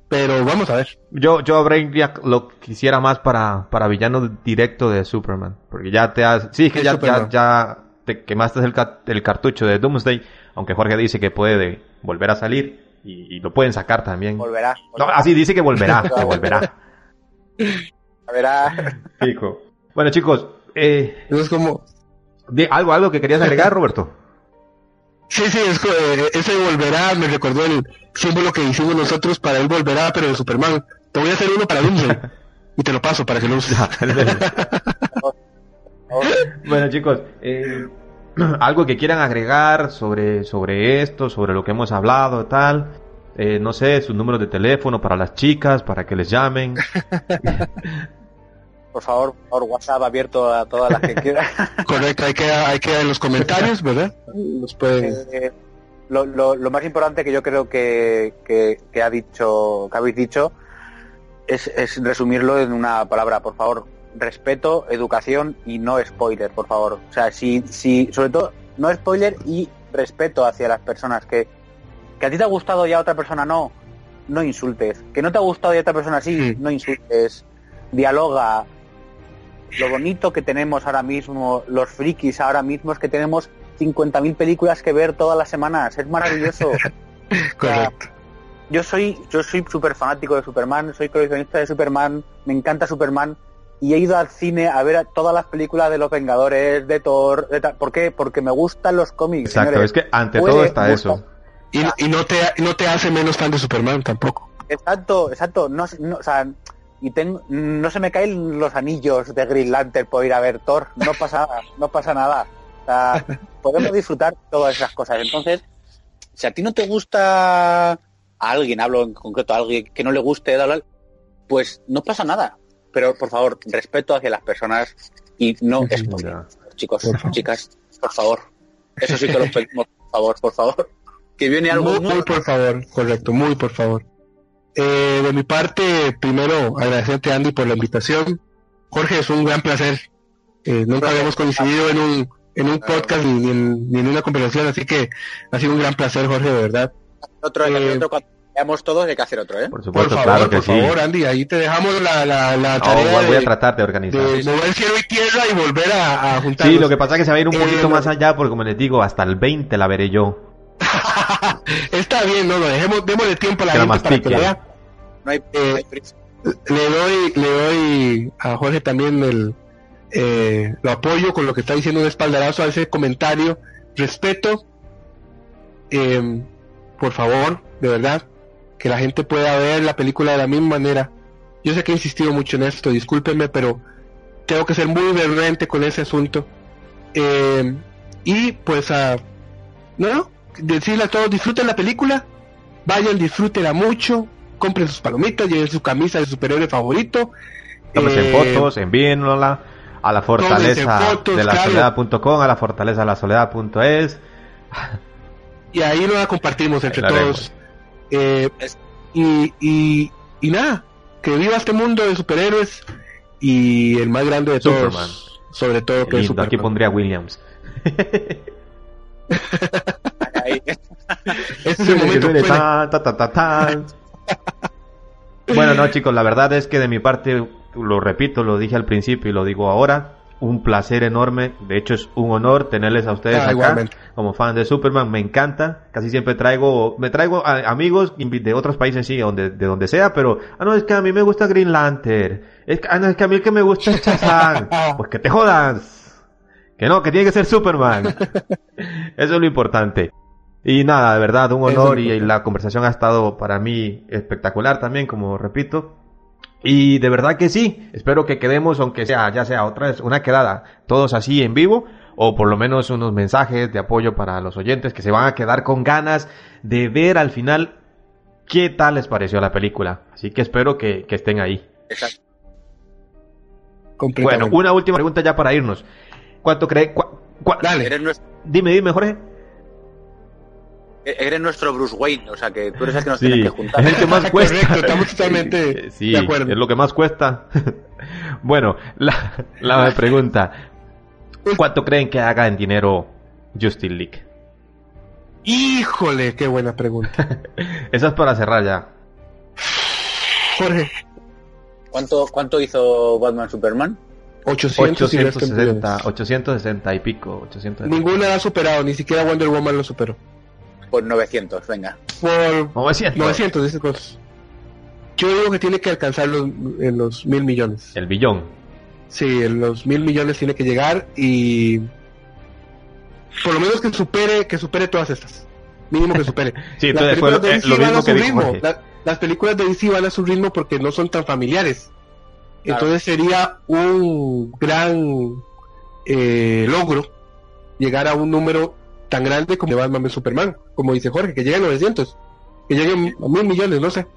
Pero vamos a ver. Yo, yo a Brainiac lo quisiera más para, para villano directo de Superman. Porque ya te has... Sí, es que ya, ya, ya te quemaste el, ca- el cartucho de Doomsday. Aunque Jorge dice que puede volver a salir. Y, y lo pueden sacar también. volverá. No, así dice que volverá, que volverá. A ver, a- Fijo. Bueno, chicos, eh, Es como, algo, algo que querías agregar, Roberto. sí, sí, es, eh, ese volverá, me recordó el símbolo que hicimos nosotros para él volverá, pero de Superman. Te voy a hacer uno para Doomsday. y te lo paso para que lo uses. bueno, chicos, eh, algo que quieran agregar sobre, sobre esto, sobre lo que hemos hablado, tal. Eh, no sé, sus números de teléfono para las chicas, para que les llamen. Por favor, por WhatsApp abierto a todas las que quieran. Correcto, hay que, hay que en los comentarios, ¿verdad? Los pueden... Eh, lo, lo- lo más importante que yo creo que, que, que ha dicho, que habéis dicho, es, es resumirlo en una palabra, por favor. Respeto, educación y no spoiler, por favor. O sea, si, si, sobre todo, no spoiler y respeto hacia las personas que, que a ti te ha gustado y a otra persona no, no insultes. Que no te ha gustado y a otra persona sí, no insultes. Dialoga. Lo bonito que tenemos ahora mismo, los frikis ahora mismo es que tenemos 50.000 películas que ver todas las semanas. Es maravilloso. Correcto. Yo soy yo soy súper fanático de Superman, soy coleccionista de Superman, me encanta Superman y he ido al cine a ver todas las películas de los Vengadores, de Thor, de tal. ¿por qué? Porque me gustan los cómics. Exacto, señores. es que ante Puede todo está gustar- eso. Y, y no te no te hace menos fan de Superman tampoco. Exacto, exacto. No, no, o sea, y tengo, no se me caen los anillos de Green Lantern por ir a ver Thor. No pasa, no pasa nada. O sea, podemos disfrutar todas esas cosas. Entonces, si a ti no te gusta a alguien, hablo en concreto a alguien que no le guste, pues no pasa nada. Pero por favor, respeto hacia las personas y no spoiler. Chicos, chicas, por favor. Eso sí que lo pedimos, por favor, por favor. Que viene algo muy por favor, correcto, muy por favor. Eh, de mi parte, primero agradecerte Andy por la invitación. Jorge, es un gran placer. Eh, nunca habíamos coincidido en un, en un podcast ni, ni en, ni en una conversación, así que ha sido un gran placer, Jorge, de verdad. Otro, Eh, otro cuando veamos todos, hay que hacer otro, ¿eh? Por Por supuesto, favor, claro que por sí. favor, Andy, ahí te dejamos la, la, la tarea voy a de, tratar de organizar. de mover cielo y tierra y volver a, a juntarnos. Sí, lo que pasa es que se va a ir un Eh, poquito más allá, porque como les digo, hasta el 20 la veré yo. Está bien, no, no, dejemos, démosle tiempo a la Que la gente para que la vea. No hay, Eh, no hay prisa. le doy le doy a Jorge también el eh, lo apoyo con lo que está diciendo un espaldarazo a ese comentario respeto eh, por favor de verdad que la gente pueda ver la película de la misma manera yo sé que he insistido mucho en esto discúlpenme pero tengo que ser muy vehemente con ese asunto Eh, y pues a no decirle a todos disfruten la película vayan disfrútenla mucho compren sus palomitas lleven su camisa de superhéroe favorito Tómense Eh, fotos, envíennosla a la fortaleza fotos, de la claro. soledad.com, a la fortaleza de la soledad.es. y ahí lo compartimos entre todos Eh, y, y, y nada que viva este mundo de superhéroes y el más grande de Superman. todos sobre todo que es Lindo, aquí Superman. pondría Williams. Ahí. este es el momento Que suene tan, ta, ta, ta, tan. Bueno, no, chicos, la verdad es que de mi parte, lo repito, lo dije al principio y lo digo ahora, un placer enorme. De hecho, es un honor tenerles a ustedes Ah, acá igualmente. como fan de Superman. Me encanta. Casi siempre traigo, me traigo a- amigos de otros países, sí, donde, de donde sea, pero, ah, no, es que a mí me gusta Green Lantern. Es que, ah, no, es que a mí el que me gusta es Shazam. pues que te jodas. Que no, que tiene que ser Superman. Eso es lo importante. Y nada, de verdad, un honor y la conversación ha estado para mí espectacular también, como repito. Y de verdad que sí, espero que quedemos, aunque sea, ya sea otra vez, una quedada, todos así en vivo, o por lo menos unos mensajes de apoyo para los oyentes que se van a quedar con ganas de ver al final qué tal les pareció la película. Así que espero que, que estén ahí. Exacto. Bueno, una última pregunta ya para irnos. ¿Cuánto cree? Dale. Dime, dime, Jorge. Eres nuestro Bruce Wayne, o sea que tú eres el que nos Sí, tienes que juntar. es el que más cuesta. Correcto, estamos totalmente Sí, de acuerdo. es lo que más cuesta. bueno, la, la pregunta. ¿Cuánto creen que haga en dinero Justin League? Híjole, qué buena pregunta. Esa es para cerrar ya. Jorge, ¿Cuánto, ¿Cuánto hizo Batman Superman? 800 y resto en 860, millones. 860 y pico. 860. Ninguna ha superado, ni siquiera Wonder Woman lo superó. Pues 900, venga. Por 900. 900, dice cosas. Yo digo que tiene que alcanzar los, en los mil millones. El billón. Sí, en los mil millones tiene que llegar y por lo menos que supere, que supere todas estas. Mínimo que supere. Sí, Las entonces fue lo, películas de eh, DC lo van mismo a su que dijo ritmo. La- las películas de DC van a su ritmo porque no son tan familiares. Entonces sería un gran eh, logro llegar a un número tan grande como Batman v Superman, como dice Jorge, que llegue a 900, que llegue a mil millones, no sé.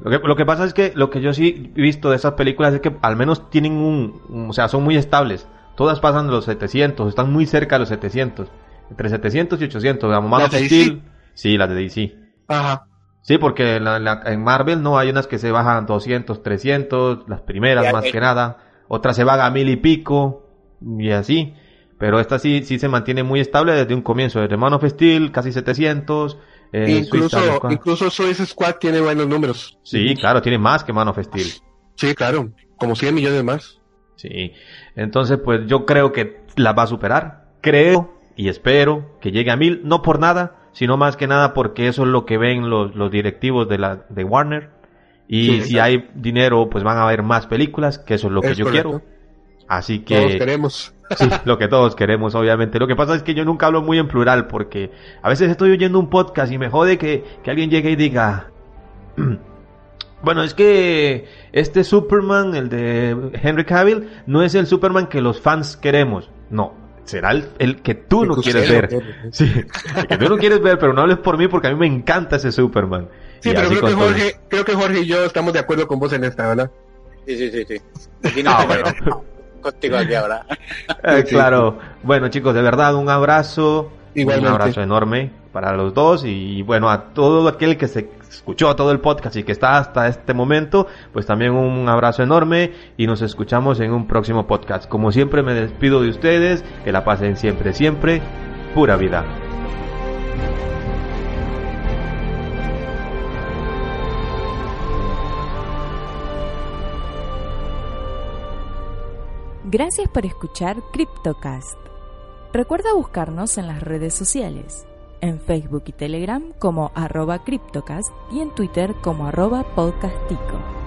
Lo que, lo que pasa es que lo que yo sí he visto de esas películas es que al menos tienen un, un- o sea, son muy estables. Todas pasan de los 700, están muy cerca de los 700. Entre 700 y 800, digamos, Man ¿Las of de Steel. Sí, las de DC. Ajá. Sí, porque la- la- en Marvel no hay unas que se bajan 200, 300, las primeras Ya, más eh. que nada. Otras se van a mil y pico y así. Pero esta sí, sí se mantiene muy estable desde un comienzo. Desde Man of Steel, casi 700. eh, incluso, incluso Suicide Squad tiene buenos números. Sí, claro, tiene más que Man of Steel. Sí, claro, como 100 millones más. Sí. Entonces, pues yo creo que la va a superar. Creo y espero que llegue a mil, no por nada, sino más que nada porque eso es lo que ven los, los directivos de la de Warner. Y Sí, si hay dinero, pues van a haber más películas, que eso es lo que Es yo correcto. quiero. Así Todos que queremos. Sí, lo que todos queremos, obviamente. Lo que pasa es que yo nunca hablo muy en plural porque a veces estoy oyendo un podcast y me jode que, que alguien llegue y diga, bueno, es que este Superman, el de Henry Cavill, no es el Superman que los fans queremos. No, será el, el que tú El no quieres ver. Sí, el que tú no quieres ver, pero no hables por mí porque a mí me encanta ese Superman. Sí, Y pero creo que. Jorge, creo que Jorge y yo estamos de acuerdo con vos en esta, ¿verdad? Sí, sí, sí, sí. Aquí no Ah, bueno. Contigo aquí ahora. Eh, claro. Bueno, chicos, de verdad, un abrazo. Igualmente. Un abrazo enorme para los dos. Y bueno, a todo aquel que se escuchó todo el podcast y que está hasta este momento, pues también un abrazo enorme. Y nos escuchamos en un próximo podcast. Como siempre, me despido de ustedes. Que la pasen siempre, siempre. Pura vida. Gracias por escuchar CryptoCast. Recuerda buscarnos en las redes sociales, en Facebook y Telegram como arroba CryptoCast y en Twitter como arroba podcastico.